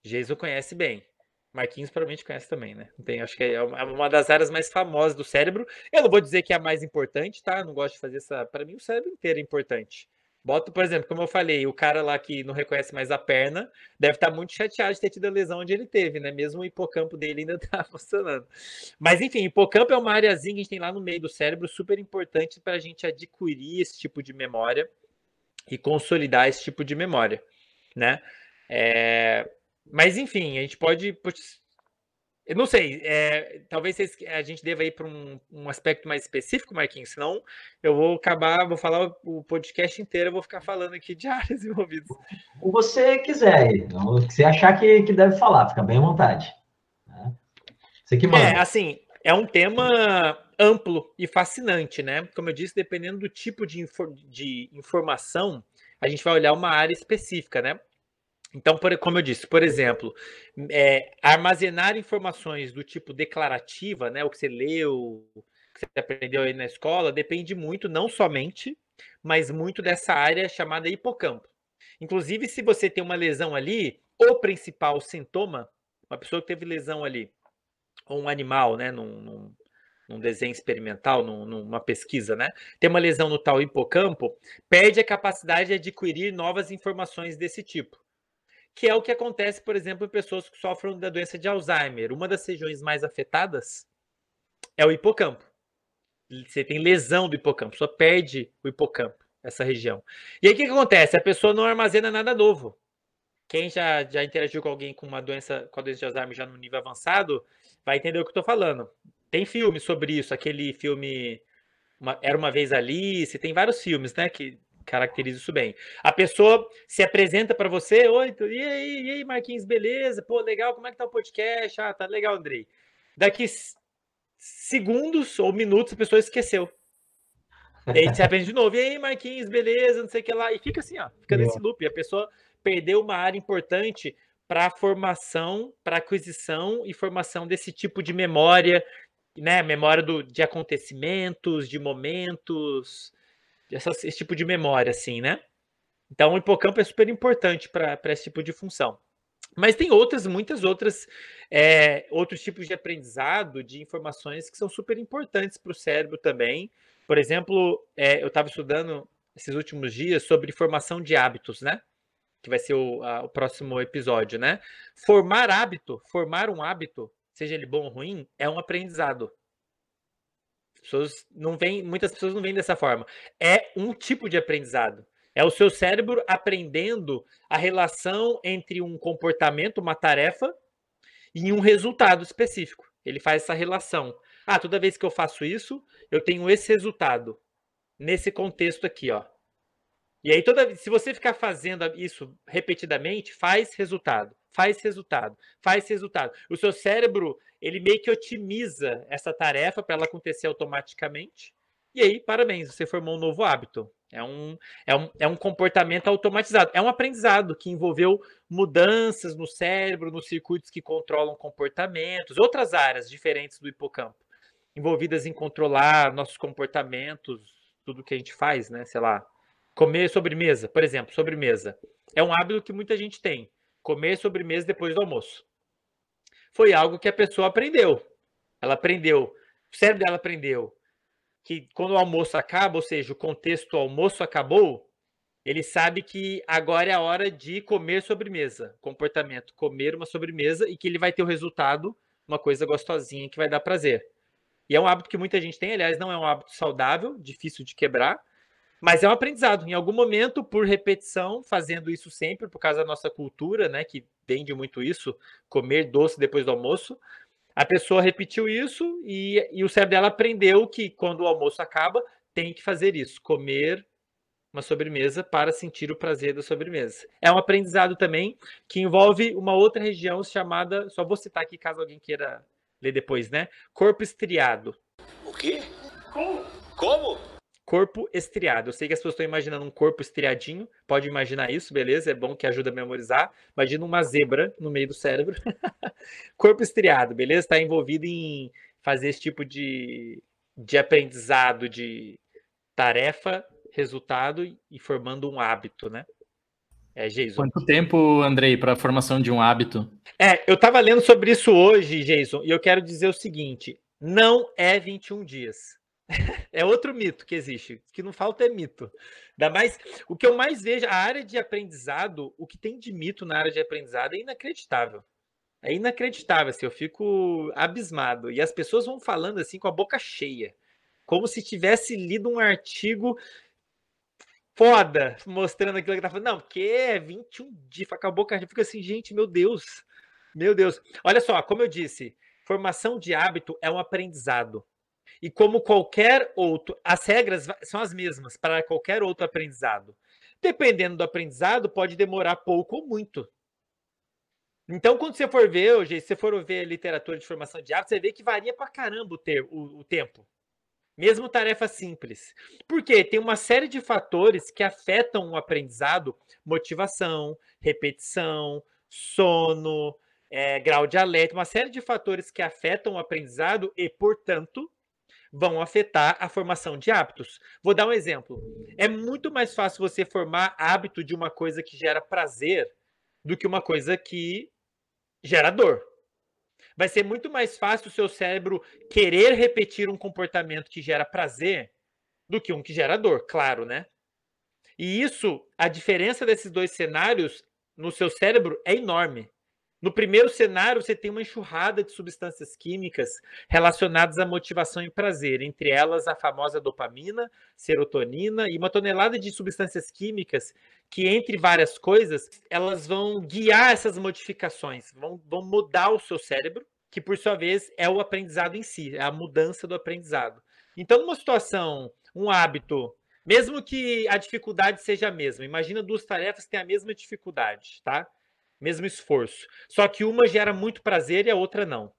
C: Geiso conhece bem. Marquinhos provavelmente conhece também, né? Tem, acho que é uma das áreas mais famosas do cérebro. Eu não vou dizer que é a mais importante, tá? Eu não gosto de fazer essa. Para mim, o cérebro inteiro é importante. Bota, por exemplo, como eu falei, o cara lá que não reconhece mais a perna deve estar tá muito chateado de ter tido a lesão onde ele teve, né? Mesmo o hipocampo dele ainda está [laughs] funcionando. Mas enfim, hipocampo é uma areazinha que a gente tem lá no meio do cérebro, super importante para a gente adquirir esse tipo de memória e consolidar esse tipo de memória, né? É... Mas enfim, a gente pode eu não sei, é, talvez a gente deva ir para um, um, aspecto mais específico, Marquinhos, senão eu vou acabar, vou falar o podcast inteiro, eu vou ficar falando aqui de [laughs] áreas envolvidas.
A: O você quiser, o que você achar que, que deve falar, fica bem à vontade. Né?
C: Você que manda. É, assim, é um tema amplo e fascinante, né? Como eu disse, dependendo do tipo de, infor de informação, a gente vai olhar uma área específica, né? Então, por, como eu disse, por exemplo, é, armazenar informações do tipo declarativa, né, o que você leu, o que você aprendeu aí na escola, depende muito, não somente, mas muito dessa área chamada hipocampo. Inclusive, se você tem uma lesão ali, o principal sintoma, uma pessoa que teve lesão ali, ou um animal, né, num, num, num desenho experimental, num, numa pesquisa, né, tem uma lesão no tal hipocampo, perde a capacidade de adquirir novas informações desse tipo que é o que acontece, por exemplo, em pessoas que sofrem da doença de Alzheimer. Uma das regiões mais afetadas é o hipocampo. Você tem lesão do hipocampo, só perde o hipocampo, essa região. E aí o que, que acontece? A pessoa não armazena nada novo. Quem já, já interagiu com alguém com uma doença, com a doença de Alzheimer já no nível avançado, vai entender o que eu estou falando. Tem filme sobre isso, aquele filme uma, Era Uma Vez Alice, tem vários filmes, né, que caracteriza isso bem. A pessoa se apresenta para você, oi, e aí, e aí, Marquinhos, beleza? Pô, legal, como é que tá o podcast? Ah, tá legal, Andrei. Daqui segundos ou minutos a pessoa esqueceu. E aí você aprende de novo. E aí, Marquinhos, beleza, não sei o que lá. E fica assim, ó, fica nesse loop. A pessoa perdeu uma área importante para formação, para aquisição e formação desse tipo de memória, né? Memória do, de acontecimentos, de momentos, esse tipo de memória, assim, né? Então, o hipocampo é super importante para esse tipo de função. Mas tem outras, muitas outras, é, outros tipos de aprendizado, de informações que são super importantes para o cérebro também. Por exemplo, é, eu estava estudando esses últimos dias sobre formação de hábitos, né? Que vai ser o, a, o próximo episódio, né? Formar hábito, formar um hábito, seja ele bom ou ruim, é um aprendizado pessoas não vêm, muitas pessoas não veem dessa forma. É um tipo de aprendizado. É o seu cérebro aprendendo a relação entre um comportamento, uma tarefa, e um resultado específico. Ele faz essa relação. Ah, toda vez que eu faço isso, eu tenho esse resultado. Nesse contexto aqui, ó. E aí, toda se você ficar fazendo isso repetidamente, faz resultado, faz resultado, faz resultado. O seu cérebro ele meio que otimiza essa tarefa para ela acontecer automaticamente. E aí, parabéns, você formou um novo hábito. É um, é, um, é um comportamento automatizado. É um aprendizado que envolveu mudanças no cérebro, nos circuitos que controlam comportamentos, outras áreas diferentes do hipocampo, envolvidas em controlar nossos comportamentos, tudo que a gente faz, né? Sei lá, comer sobremesa, por exemplo, sobremesa. É um hábito que muita gente tem. Comer sobremesa depois do almoço foi algo que a pessoa aprendeu. Ela aprendeu, o cérebro dela aprendeu que quando o almoço acaba, ou seja, o contexto almoço acabou, ele sabe que agora é a hora de comer sobremesa, comportamento, comer uma sobremesa e que ele vai ter o resultado, uma coisa gostosinha que vai dar prazer. E é um hábito que muita gente tem, aliás, não é um hábito saudável, difícil de quebrar, mas é um aprendizado. Em algum momento, por repetição, fazendo isso sempre, por causa da nossa cultura, né, que vende muito isso, comer doce depois do almoço, a pessoa repetiu isso e, e o cérebro dela aprendeu que quando o almoço acaba, tem que fazer isso, comer uma sobremesa para sentir o prazer da sobremesa. É um aprendizado também que envolve uma outra região chamada, só vou citar aqui caso alguém queira Lê depois, né? Corpo estriado.
E: O quê? Como? Como?
C: Corpo estriado. Eu sei que as pessoas estão imaginando um corpo estriadinho. Pode imaginar isso, beleza? É bom que ajuda a memorizar. Imagina uma zebra no meio do cérebro. [laughs] corpo estriado, beleza? Está envolvido em fazer esse tipo de, de aprendizado de tarefa, resultado e formando um hábito, né?
B: É, Jason. Quanto tempo, Andrei, para a formação de um hábito?
C: É, eu estava lendo sobre isso hoje, Jason, e eu quero dizer o seguinte: não é 21 dias. [laughs] é outro mito que existe. O que não falta é mito. Ainda mais, o que eu mais vejo, a área de aprendizado, o que tem de mito na área de aprendizado é inacreditável. É inacreditável, assim, eu fico abismado. E as pessoas vão falando assim com a boca cheia, como se tivesse lido um artigo foda, mostrando aquilo que tá falando. Não, porque é 21 dias, acabou a gente fica assim, gente, meu Deus. Meu Deus. Olha só, como eu disse, formação de hábito é um aprendizado. E como qualquer outro, as regras são as mesmas para qualquer outro aprendizado. Dependendo do aprendizado, pode demorar pouco ou muito. Então, quando você for ver, hoje, se você for ver literatura de formação de hábito, você vê que varia para caramba o, ter, o, o tempo mesmo tarefa simples. Porque tem uma série de fatores que afetam o aprendizado: motivação, repetição, sono, é, grau de alerta, uma série de fatores que afetam o aprendizado e, portanto, vão afetar a formação de hábitos. Vou dar um exemplo. É muito mais fácil você formar hábito de uma coisa que gera prazer do que uma coisa que gera dor vai ser muito mais fácil o seu cérebro querer repetir um comportamento que gera prazer do que um que gera dor, claro, né? E isso, a diferença desses dois cenários no seu cérebro é enorme. No primeiro cenário, você tem uma enxurrada de substâncias químicas relacionadas à motivação e prazer, entre elas a famosa dopamina, serotonina e uma tonelada de substâncias químicas que, entre várias coisas, elas vão guiar essas modificações, vão, vão mudar o seu cérebro, que por sua vez é o aprendizado em si, é a mudança do aprendizado. Então, numa situação, um hábito, mesmo que a dificuldade seja a mesma, imagina duas tarefas que têm a mesma dificuldade, tá? Mesmo esforço. Só que uma gera muito prazer e a outra não.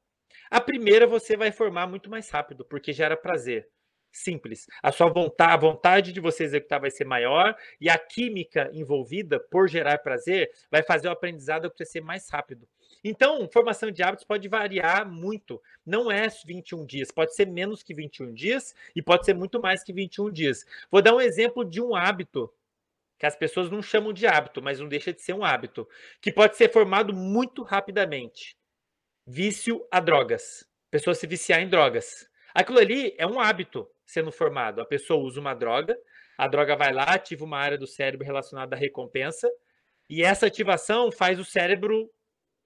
C: A primeira você vai formar muito mais rápido, porque gera prazer. Simples. A sua vontade, a vontade de você executar vai ser maior e a química envolvida por gerar prazer vai fazer o aprendizado acontecer mais rápido. Então, formação de hábitos pode variar muito. Não é 21 dias, pode ser menos que 21 dias e pode ser muito mais que 21 dias. Vou dar um exemplo de um hábito que as pessoas não chamam de hábito, mas não deixa de ser um hábito, que pode ser formado muito rapidamente. Vício a drogas. Pessoa se viciar em drogas. Aquilo ali é um hábito sendo formado. A pessoa usa uma droga, a droga vai lá, ativa uma área do cérebro relacionada à recompensa, e essa ativação faz o cérebro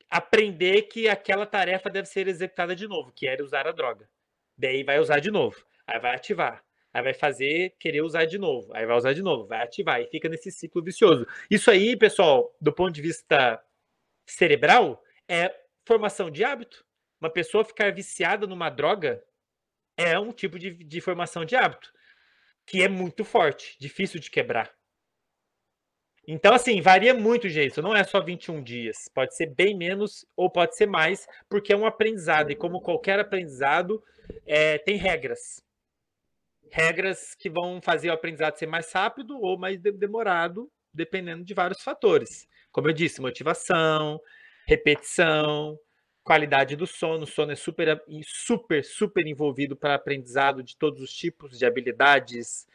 C: aprender que aquela tarefa deve ser executada de novo, que era usar a droga. Daí vai usar de novo, aí vai ativar, aí vai fazer querer usar de novo, aí vai usar de novo, vai ativar e fica nesse ciclo vicioso. Isso aí, pessoal, do ponto de vista cerebral, é formação de hábito. Uma pessoa ficar viciada numa droga é um tipo de, de formação de hábito que é muito forte, difícil de quebrar. Então, assim, varia muito, Jason. Não é só 21 dias. Pode ser bem menos ou pode ser mais, porque é um aprendizado. E como qualquer aprendizado, é, tem regras. Regras que vão fazer o aprendizado ser mais rápido ou mais demorado, dependendo de vários fatores. Como eu disse, motivação, repetição, qualidade do sono. O sono é super, super, super envolvido para aprendizado de todos os tipos de habilidades,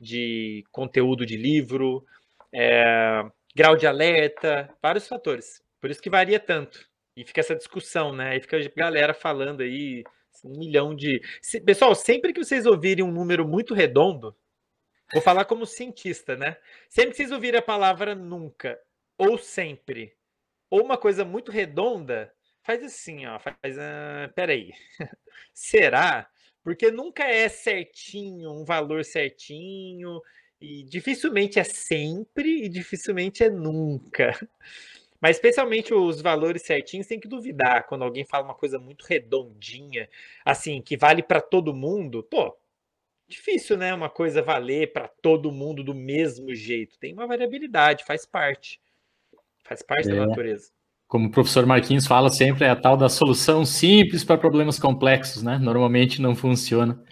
C: de conteúdo de livro, é, grau de alerta, vários fatores. Por isso que varia tanto. E fica essa discussão, né? E fica a galera falando aí um milhão de. Pessoal, sempre que vocês ouvirem um número muito redondo, vou falar como cientista, né? Sempre que vocês ouvirem a palavra nunca, ou sempre, ou uma coisa muito redonda, faz assim, ó, faz, uh, peraí, [laughs] será? Porque nunca é certinho, um valor certinho, e dificilmente é sempre e dificilmente é nunca. Mas especialmente os valores certinhos tem que duvidar quando alguém fala uma coisa muito redondinha, assim, que vale para todo mundo. Pô, difícil, né? Uma coisa valer para todo mundo do mesmo jeito. Tem uma variabilidade, faz parte. Faz parte é. da natureza.
B: Como o professor Marquinhos fala sempre, é a tal da solução simples para problemas complexos, né? Normalmente não funciona.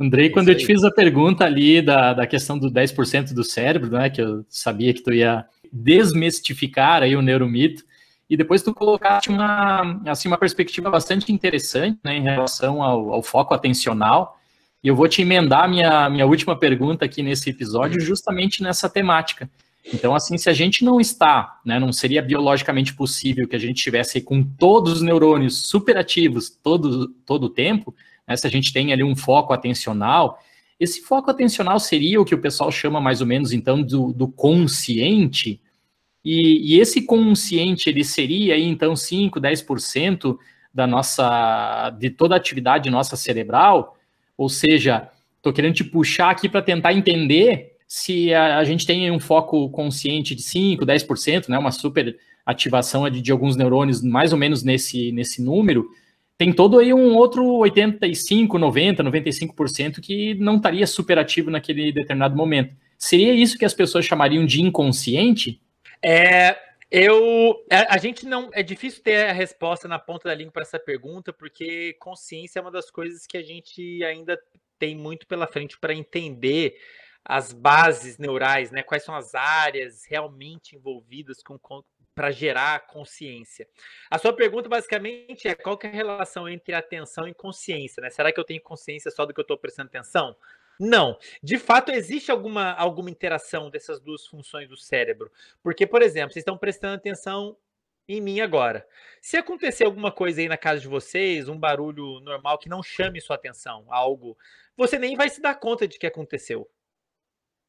B: Andrei, quando eu te fiz a pergunta ali da, da questão do 10% do cérebro, né? Que eu sabia que tu ia desmistificar aí o neuromito, e depois tu colocaste uma, assim, uma perspectiva bastante interessante né, em relação ao, ao foco atencional, e eu vou te emendar minha, minha última pergunta aqui nesse episódio justamente nessa temática. Então, assim, se a gente não está, né, não seria biologicamente possível que a gente estivesse com todos os neurônios superativos todo, todo o tempo, né, se a gente tem ali um foco atencional, esse foco atencional seria o que o pessoal chama mais ou menos, então, do, do consciente, e, e, esse consciente, ele seria aí, então, 5, 10% da nossa, de toda a atividade nossa cerebral, ou seja, estou querendo te puxar aqui para tentar entender se a, a, gente tem um foco consciente de 5, 10%, né, uma super ativação de, de alguns neurônios mais ou menos nesse, nesse número, tem todo aí um outro 85, 90, 95% que não estaria super ativo naquele determinado momento. Seria isso que as pessoas chamariam de inconsciente?
C: É, eu, a, a, gente não é difícil ter a resposta na ponta da língua para essa pergunta, porque consciência é uma das coisas que a gente ainda tem muito pela frente para entender as bases neurais, né? Quais são as áreas realmente envolvidas com, com para gerar consciência. A sua pergunta basicamente é qual é a relação entre atenção e consciência, né? Será que eu tenho consciência só do que eu estou prestando atenção? Não. De fato, existe alguma, alguma interação dessas duas funções do cérebro. Porque, por exemplo, vocês estão prestando atenção em mim agora. Se acontecer alguma coisa aí na casa de vocês, um barulho normal que não chame sua atenção, algo, você nem vai se dar conta de que aconteceu.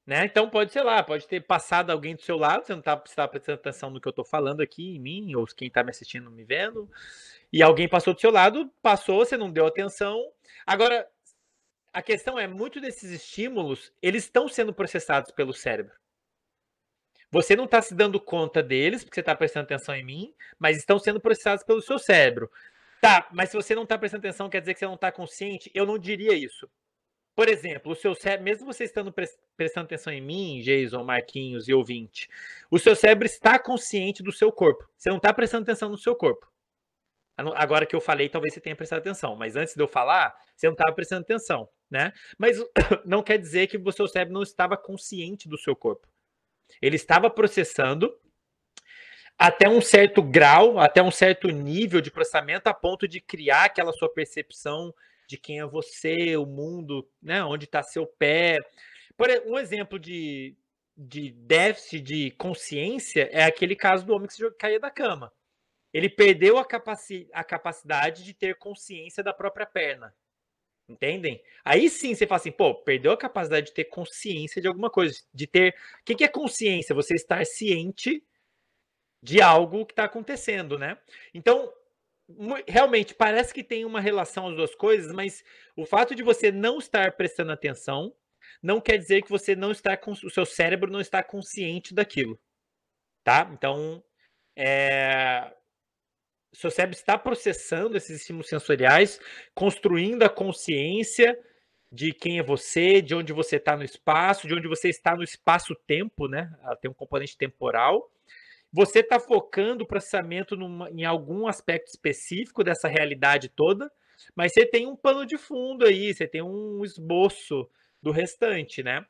C: Né? Então pode ser lá, pode ter passado alguém do seu lado, você não está tá prestando atenção no que eu estou falando aqui em mim, ou quem está me assistindo me vendo, e alguém passou do seu lado, passou, você não deu atenção. Agora, a questão é, muito desses estímulos, eles estão sendo processados pelo cérebro. Você não está se dando conta deles, porque você está prestando atenção em mim, mas estão sendo processados pelo seu cérebro. Tá, mas se você não está prestando atenção, quer dizer que você não está consciente? Eu não diria isso. Por exemplo, o seu cérebro, mesmo você estando prestando atenção em mim, Jason, Marquinhos e ouvinte, o seu cérebro está consciente do seu corpo. Você não está prestando atenção no seu corpo. Agora que eu falei, talvez você tenha prestado atenção, mas antes de eu falar, você não estava prestando atenção né? Mas [coughs] não quer dizer que o seu cérebro não estava consciente do seu corpo. Ele estava processando até um certo grau, até um certo nível de processamento, a ponto de criar aquela sua percepção de quem é você, o mundo, né? Onde está seu pé. Por um exemplo de, de déficit de consciência é aquele caso do homem que se caía da cama. Ele perdeu a, capaci a capacidade de ter consciência da própria perna. Entendem? Aí sim você fala assim, pô, perdeu a capacidade de ter consciência de alguma coisa, de ter. O que, que é consciência? Você estar ciente de algo que está acontecendo, né? Então, realmente parece que tem uma relação as duas coisas, mas o fato de você não estar prestando atenção não quer dizer que você não está com o seu cérebro não está consciente daquilo, tá? Então, é, seu cérebro está processando esses estímulos sensoriais, construindo a consciência de quem é você, de onde você está no espaço, de onde você está no espaço-tempo, né? Ela tem um componente temporal. Você está focando o processamento numa, em algum aspecto específico dessa realidade toda, mas você tem um pano de fundo aí, você tem um esboço do restante, né?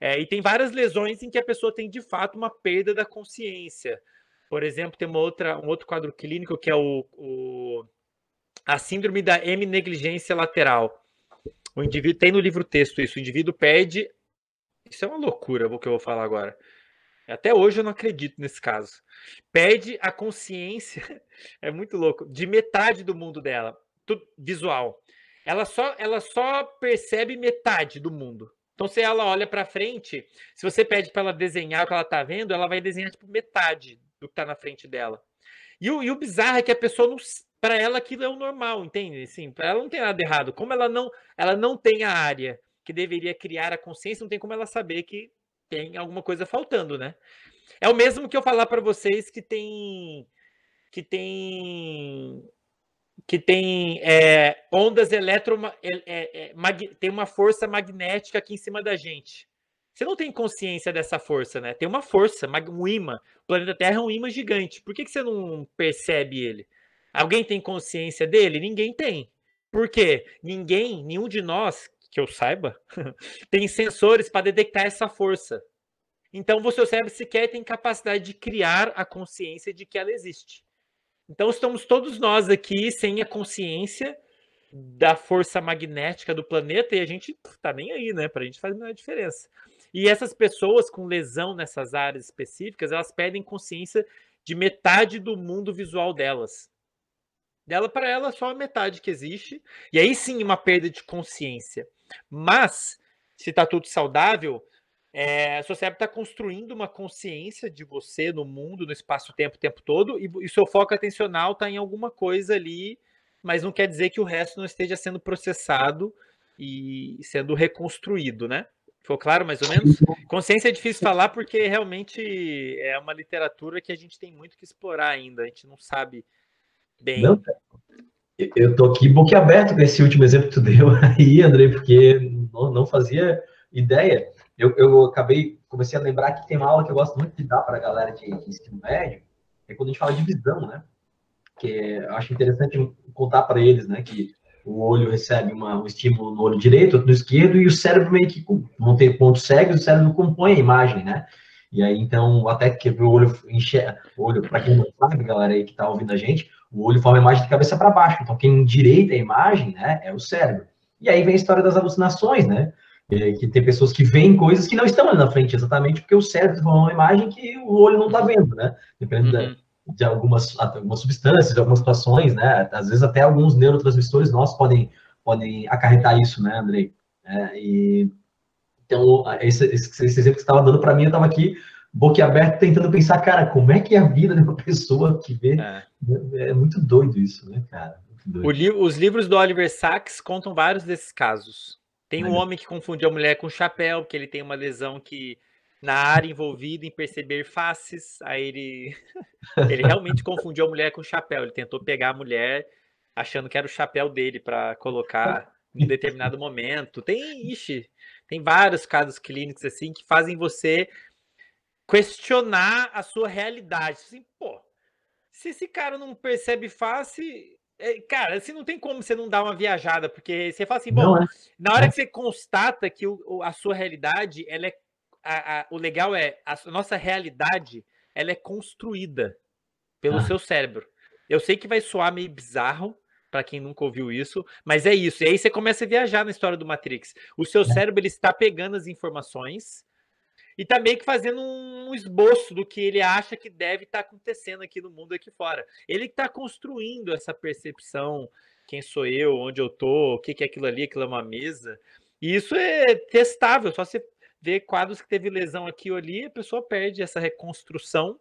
C: É, e tem várias lesões em que a pessoa tem de fato uma perda da consciência. Por exemplo, tem uma outra, um outro quadro clínico que é o, o a síndrome da hemnegligência lateral. O indivíduo tem no livro texto isso. O indivíduo perde. Isso é uma loucura o que eu vou falar agora. Até hoje eu não acredito nesse caso. Perde a consciência, [laughs] é muito louco, de metade do mundo dela, tudo visual. Ela só, ela só percebe metade do mundo. Então, se ela olha para frente, se você pede para ela desenhar o que ela está vendo, ela vai desenhar tipo metade do que está na frente dela. E o, e o bizarro é que a pessoa não. Para ela aquilo é o normal, entende? Assim, para ela não tem nada errado. Como ela não, ela não tem a área que deveria criar a consciência, não tem como ela saber que tem alguma coisa faltando, né? É o mesmo que eu falar para vocês que tem que tem que tem é, ondas eletro é, é, é tem uma força magnética aqui em cima da gente. Você não tem consciência dessa força, né? Tem uma força, um imã. O planeta Terra é um imã gigante. Por que, que você não percebe ele? Alguém tem consciência dele? Ninguém tem. Por quê? Ninguém, nenhum de nós, que eu saiba, [laughs] tem sensores para detectar essa força. Então, o seu cérebro sequer tem capacidade de criar a consciência de que ela existe. Então, estamos todos nós aqui sem a consciência da força magnética do planeta e a gente tá nem aí, né? Para a gente faz a diferença. E essas pessoas com lesão nessas áreas específicas, elas perdem consciência de metade do mundo visual delas. Dela para ela só a metade que existe. E aí sim uma perda de consciência. Mas se está tudo saudável, é, seu cérebro está construindo uma consciência de você no mundo, no espaço-tempo, o tempo todo, e, e seu foco atencional está em alguma coisa ali, mas não quer dizer que o resto não esteja sendo processado e sendo reconstruído, né? Ficou claro, mais ou menos? Consciência é difícil falar porque realmente é uma literatura que a gente tem muito que explorar ainda. A gente não sabe bem. Não,
A: eu tô aqui boquiaberto com esse último exemplo que tu [laughs] deu aí, Andrei, porque não, fazia ideia. Eu, eu acabei, comecei a lembrar que tem uma aula que eu gosto muito de dar para a galera de, ensino médio, é quando a gente fala de visão, né? Que eu acho interessante contar para eles, né, que o olho recebe uma, um estímulo no olho direito, outro no esquerdo, e o cérebro meio que não tem pontos o cérebro compõe a imagem, né? E aí, então, até que o olho enxerga, olho, para quem não sabe, galera aí que está ouvindo a gente, o olho forma a imagem de cabeça para baixo. Então, quem endireita a imagem, né, é o cérebro. E aí vem a história das alucinações, né? Que tem pessoas que veem coisas que não estão ali na frente, exatamente porque o cérebro forma uma imagem que o olho não está vendo, né? Dependendo uhum. da, de algumas, algumas substâncias, de algumas situações, né? Às vezes até alguns neurotransmissores nossos podem, podem acarretar isso, né, Andrei? É, e, então, esse, esse, esse exemplo que você estava dando para mim, eu estava aqui boquiaberto tentando pensar, cara, como é que é a vida de uma [laughs] pessoa que vê? É, é muito doido isso, né, cara?
C: Li os livros do Oliver Sacks contam vários desses casos. Tem um homem que confundiu a mulher com chapéu, porque ele tem uma lesão que na área envolvida em perceber faces. Aí ele, [laughs] ele realmente confundiu a mulher com o chapéu. Ele tentou pegar a mulher achando que era o chapéu dele para colocar em determinado momento. Tem, ixi, tem vários casos clínicos assim que fazem você questionar a sua realidade. Assim, pô, se esse cara não percebe face, é, cara, assim não tem como você não dar uma viajada, porque você fala assim, bom, é. na hora é. que você constata que o, a sua realidade ela é a, a, o legal é a nossa realidade ela é construída pelo ah. seu cérebro. Eu sei que vai soar meio bizarro para quem nunca ouviu isso, mas é isso. E aí você começa a viajar na história do Matrix. O seu é. cérebro ele está pegando as informações e está meio que fazendo um esboço do que ele acha que deve estar tá acontecendo aqui no mundo aqui fora. Ele está construindo essa percepção, quem sou eu, onde eu tô, o que, que é aquilo ali, aquilo é uma mesa. E isso é testável, só você vê quadros que teve lesão aqui ou ali, a pessoa perde essa reconstrução.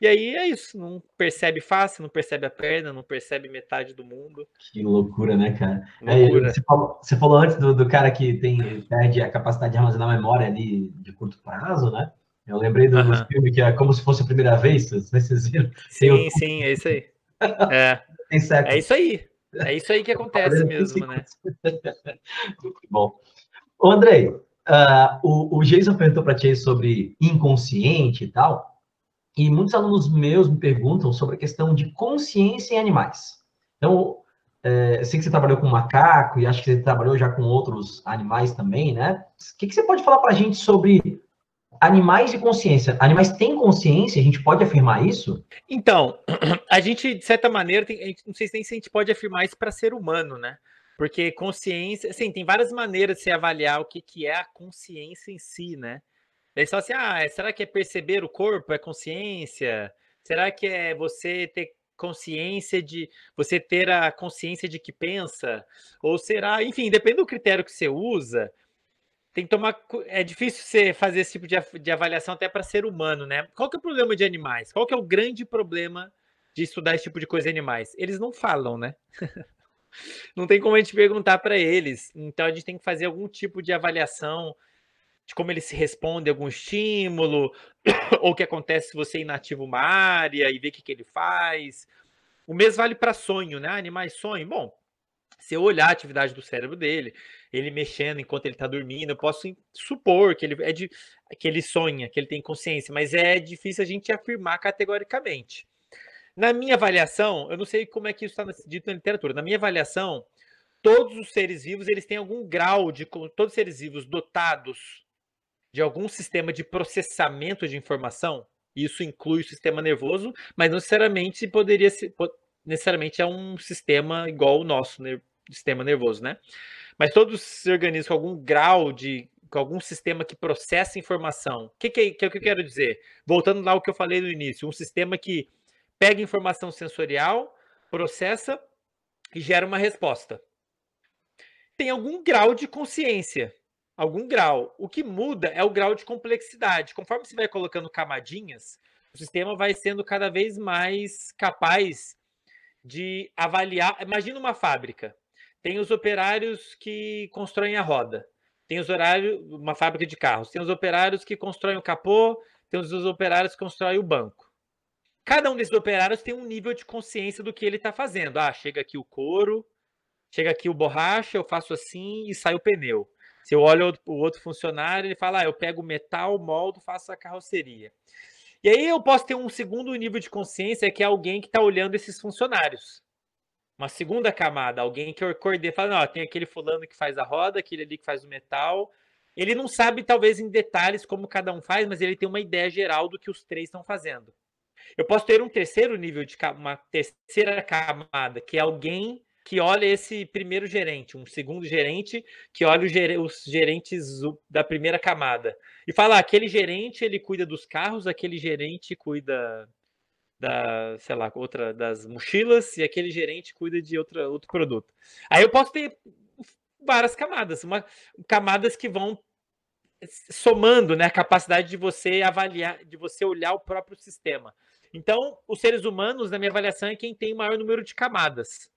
C: E aí é isso, não percebe face, não percebe a perna, não percebe metade do mundo.
A: Que loucura, né, cara? Loucura. É, você, falou, você, falou, antes do, do, cara que tem, perde a capacidade de armazenar memória ali de curto prazo, né? Eu lembrei do, uh filme que é como se fosse a primeira vez, vocês viram?
C: Sim, sim, é isso aí. [laughs] É, é isso aí. É isso aí que acontece mesmo, né?
A: Muito [laughs] bom. Ô, Andrei, Uh, o, o Jason perguntou para ti sobre inconsciente e tal, e muitos alunos meus me perguntam sobre a questão de consciência em animais. Então, é, eu sei que você trabalhou com macaco e acho que você trabalhou já com outros animais também, né? O que, que você pode falar para a gente sobre animais e consciência? Animais têm consciência? A gente pode afirmar isso?
C: Então, [clears throat] a gente, de certa maneira, tem, não sei se a gente pode afirmar isso para ser humano, né? Porque consciência, assim, tem várias maneiras de se avaliar o que, que é a consciência em si, né? Daí só assim, ah, será que é perceber o corpo? É consciência? Será que é você ter consciência de você ter a consciência de que pensa? Ou será, enfim, depende do critério que você usa. Tem que tomar. É difícil você fazer esse tipo de, de avaliação até para ser humano, né? Qual que é o problema de animais? Qual que é o grande problema de estudar esse tipo de coisa em animais? Eles não falam, né? [laughs] não tem como a gente perguntar para eles. Então a gente tem que fazer algum tipo de avaliação de como ele se responde a algum estímulo, [coughs] ou o que acontece se você inativa uma área e vê o que, que ele faz. O mesmo vale para sonho, né? Animais sonham. Bom, se eu olhar a atividade do cérebro dele, ele mexendo enquanto ele está dormindo. Eu posso supor que ele é de que ele sonha, que ele tem consciência, mas é difícil a gente afirmar categoricamente. Na minha avaliação, eu não sei como é que isso está dito na literatura. Na minha avaliação, todos os seres vivos eles têm algum grau de todos os seres vivos dotados de algum sistema de processamento de informação. Isso inclui o sistema nervoso, mas não necessariamente poderia ser necessariamente é um sistema igual o nosso né, sistema nervoso, né? Mas todos os organismos com algum grau de com algum sistema que processa informação. O que, que, que, é o que eu quero dizer? Voltando lá ao que eu falei no início, um sistema que pega informação sensorial, processa e gera uma resposta. Tem algum grau de consciência, algum grau. O que muda é o grau de complexidade. Conforme você vai colocando camadinhas, o sistema vai sendo cada vez mais capaz de avaliar. Imagina uma fábrica. Tem os operários que constroem a roda. Tem os horários, uma fábrica de carros. Tem os operários que constroem o capô. Tem os operários que constroem o banco. Cada um desses operários tem um nível de consciência do que ele está fazendo. Ah, chega aqui o couro, chega aqui o borracha, eu faço assim e sai o pneu. Se eu olho o outro funcionário, ele fala: ah, eu pego metal, moldo, faço a carroceria. E aí eu posso ter um segundo nível de consciência, que é alguém que está olhando esses funcionários. Uma segunda camada, alguém que coordena, fala, não, tem aquele fulano que faz a roda, aquele ali que faz o metal. Ele não sabe, talvez, em detalhes como cada um faz, mas ele tem uma ideia geral do que os três estão fazendo. Eu posso ter um terceiro nível de uma terceira camada, que é alguém que olha esse primeiro gerente, um segundo gerente que olha os gerentes da primeira camada e fala: ah, aquele gerente ele cuida dos carros, aquele gerente cuida da, sei lá, outra das mochilas e aquele gerente cuida de outra, outro produto. Aí eu posso ter várias camadas, uma, camadas que vão somando né, a capacidade de você avaliar, de você olhar o próprio sistema. Então, os seres humanos, na minha avaliação, é quem tem o maior número de camadas.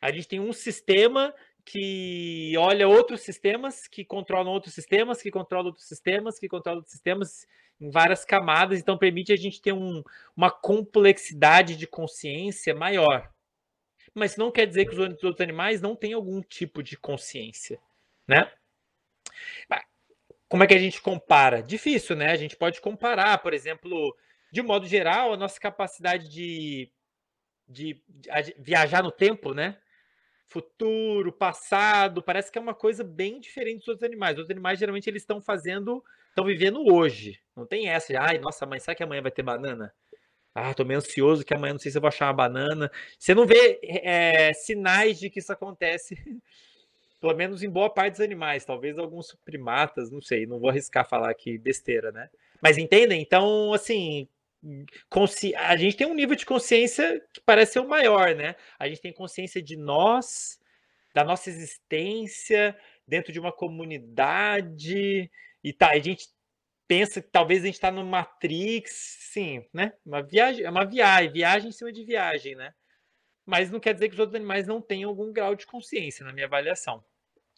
C: A gente tem um sistema que olha outros sistemas, que controlam outros sistemas, que controlam outros sistemas, que controlam outros sistemas em várias camadas, então permite a gente ter um, uma complexidade de consciência maior. Mas não quer dizer que os outros animais não têm algum tipo de consciência, né? Como é que a gente compara? Difícil, né? A gente pode comparar, por exemplo, de modo geral, a nossa capacidade de, de, de viajar no tempo, né? Futuro, passado, parece que é uma coisa bem diferente dos outros animais. Os animais geralmente eles estão fazendo, estão vivendo hoje. Não tem essa, ai, nossa, mãe, será que amanhã vai ter banana? Ah, tô meio ansioso que amanhã não sei se eu vou achar uma banana. Você não vê é, sinais de que isso acontece, [laughs] pelo menos em boa parte dos animais, talvez alguns primatas, não sei, não vou arriscar falar aqui besteira, né? Mas entendem? Então, assim, a gente tem um nível de consciência que parece ser o maior, né? A gente tem consciência de nós, da nossa existência dentro de uma comunidade e tá, a gente pensa que talvez a gente está no Matrix, sim, né? Uma viagem, é uma viagem, viagem em cima de viagem, né? Mas não quer dizer que os outros animais não tenham algum grau de consciência, na minha avaliação.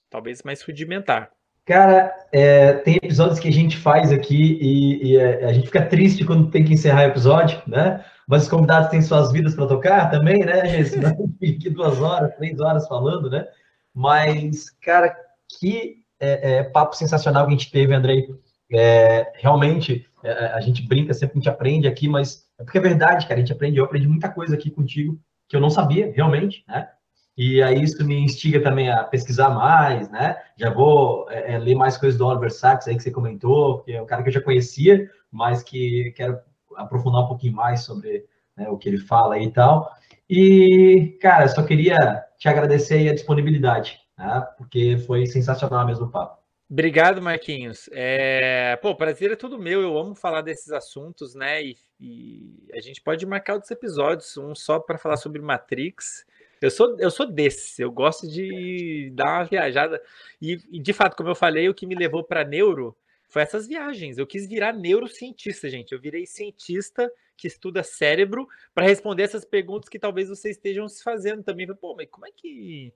C: Talvez mais rudimentar.
A: Cara, é, tem episódios que a gente faz aqui e, e é, a gente fica triste quando tem que encerrar o episódio, né? Mas os convidados têm suas vidas para tocar também, né? Senão fica duas horas, três horas falando, né? Mas, cara, que é, é, papo sensacional que a gente teve, Andrei. É, realmente, é, a gente brinca, sempre a gente aprende aqui, mas é porque é verdade, cara, a gente aprende, eu aprendi muita coisa aqui contigo que eu não sabia, realmente, né? E aí isso me instiga também a pesquisar mais, né? Já vou é, é, ler mais coisas do Oliver Sacks aí que você comentou, que é um cara que eu já conhecia, mas que quero aprofundar um pouquinho mais sobre né, o que ele fala e tal. E, cara, só queria te agradecer a disponibilidade, né? Porque foi sensacional mesmo o papo.
C: Obrigado, Marquinhos. É... Pô, prazer é tudo meu. Eu amo falar desses assuntos, né? E, e a gente pode marcar outros episódios, um só para falar sobre Matrix eu sou, eu sou desse, eu gosto de dar uma viajada. E, e de fato, como eu falei, o que me levou para neuro foi essas viagens. Eu quis virar neurocientista, gente. Eu virei cientista que estuda cérebro para responder essas perguntas que talvez vocês estejam se fazendo também. Pô, mas como é que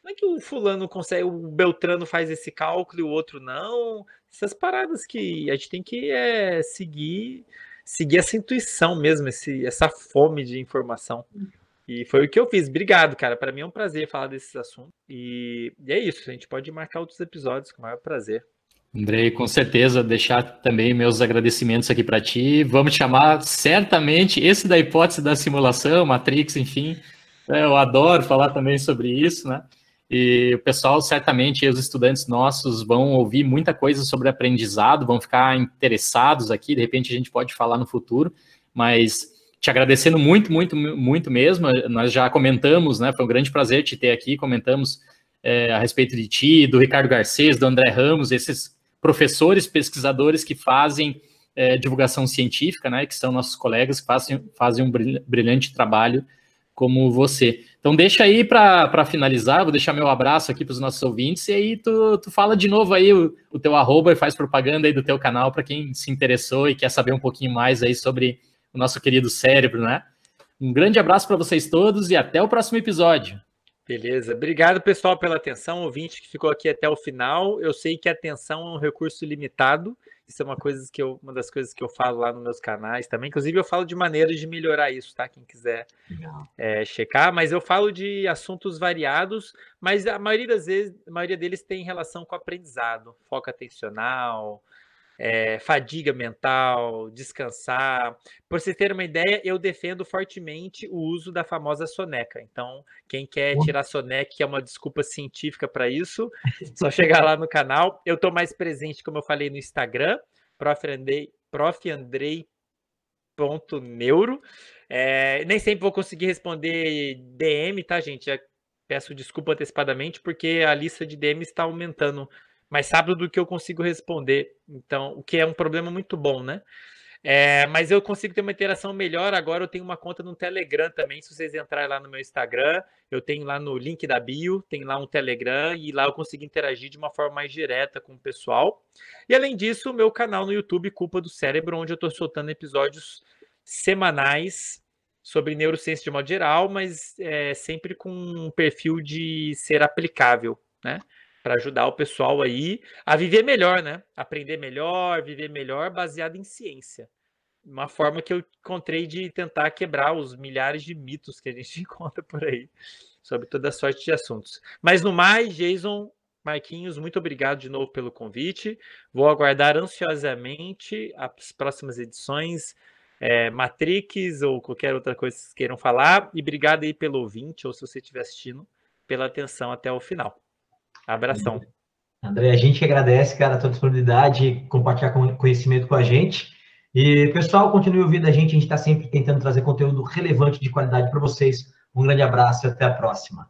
C: como é que o fulano consegue, o Beltrano faz esse cálculo e o outro não? Essas paradas que a gente tem que é, seguir, seguir essa intuição mesmo, esse, essa fome de informação. E foi o que eu fiz. Obrigado, cara. Para mim é um prazer falar desses assuntos. E, e é isso. A gente pode marcar outros episódios com o maior prazer.
B: Andrei, com certeza, deixar também meus agradecimentos aqui para ti. Vamos te chamar certamente esse da hipótese da simulação, Matrix, enfim. É, eu adoro falar também sobre isso, né? E o pessoal, certamente, os estudantes nossos vão ouvir muita coisa sobre aprendizado, vão ficar interessados aqui. De repente, a gente pode falar no futuro, mas te agradecendo muito, muito, muito mesmo. Nós já comentamos, né? Foi um grande prazer te ter aqui. Comentamos é, a respeito de ti, do Ricardo Garcês, do André Ramos, esses professores, pesquisadores que fazem é, divulgação científica, né? Que são nossos colegas que fazem, fazem um brilhante trabalho como você. Então deixa aí para finalizar, vou deixar meu abraço aqui para os nossos ouvintes e aí tu, tu fala de novo aí o, o teu arroba e faz propaganda aí do teu canal para quem se interessou e quer saber um pouquinho mais aí sobre o nosso querido cérebro, né? Um grande abraço para vocês todos e até o próximo episódio.
C: Beleza. Obrigado, pessoal, pela atenção. Ouvinte que ficou aqui até o final. Eu sei que a atenção é um recurso limitado. Isso é uma, coisa que eu, uma das coisas que eu falo lá nos meus canais também. Inclusive, eu falo de maneiras de melhorar isso, tá? Quem quiser é, checar. Mas eu falo de assuntos variados, mas a maioria das vezes, a maioria deles tem relação com aprendizado, foco atencional, é, fadiga mental, descansar. Por vocês terem uma ideia, eu defendo fortemente o uso da famosa soneca. Então, quem quer tirar soneca, que é uma desculpa científica para isso, [laughs] só chegar lá no canal. Eu estou mais presente, como eu falei, no Instagram, prof. Andrei, prof. Andrei ponto neuro. É, nem sempre vou conseguir responder DM, tá, gente? Já peço desculpa antecipadamente, porque a lista de DM está aumentando mais rápido do que eu consigo responder. Então, o que é um problema muito bom, né? É, mas eu consigo ter uma interação melhor. Agora eu tenho uma conta no Telegram também. Se vocês entrarem lá no meu Instagram, eu tenho lá no link da bio, tem lá um Telegram e lá eu consigo interagir de uma forma mais direta com o pessoal. E além disso, o meu canal no YouTube, Culpa do Cérebro, onde eu estou soltando episódios semanais sobre neurociência de modo geral, mas é, sempre com um perfil de ser aplicável, né? Para ajudar o pessoal aí a viver melhor, né? Aprender melhor, viver melhor, baseado em ciência. Uma forma que eu encontrei de tentar quebrar os milhares de mitos que a gente [laughs] encontra por aí sobre toda sorte de assuntos. Mas no mais, Jason, Marquinhos, muito obrigado de novo pelo convite. Vou aguardar ansiosamente as próximas edições, é, Matrix ou qualquer outra coisa que vocês queiram falar. E obrigado aí pelo ouvinte, ou se você estiver assistindo, pela atenção até o final. Abração.
A: André, a gente agradece, cara, a tua disponibilidade, compartilhar conhecimento com a gente. E, pessoal, continue ouvindo a gente, a gente está sempre tentando trazer conteúdo relevante de qualidade para vocês. Um grande abraço e até a próxima.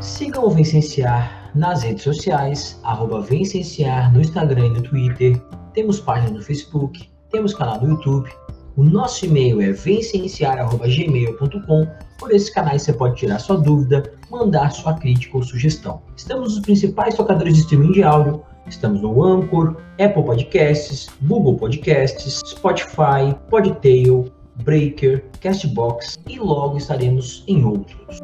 A: Sigam o Vencenciar nas redes sociais, arroba no Instagram e no Twitter. Temos página no Facebook, temos canal no YouTube. O nosso e-mail é vencenciar.gmail.com por esses canais você pode tirar sua dúvida, mandar sua crítica ou sugestão. Estamos nos principais tocadores de streaming de áudio, estamos no Anchor, Apple Podcasts, Google Podcasts, Spotify, Podtail, Breaker, Castbox e logo estaremos em outros.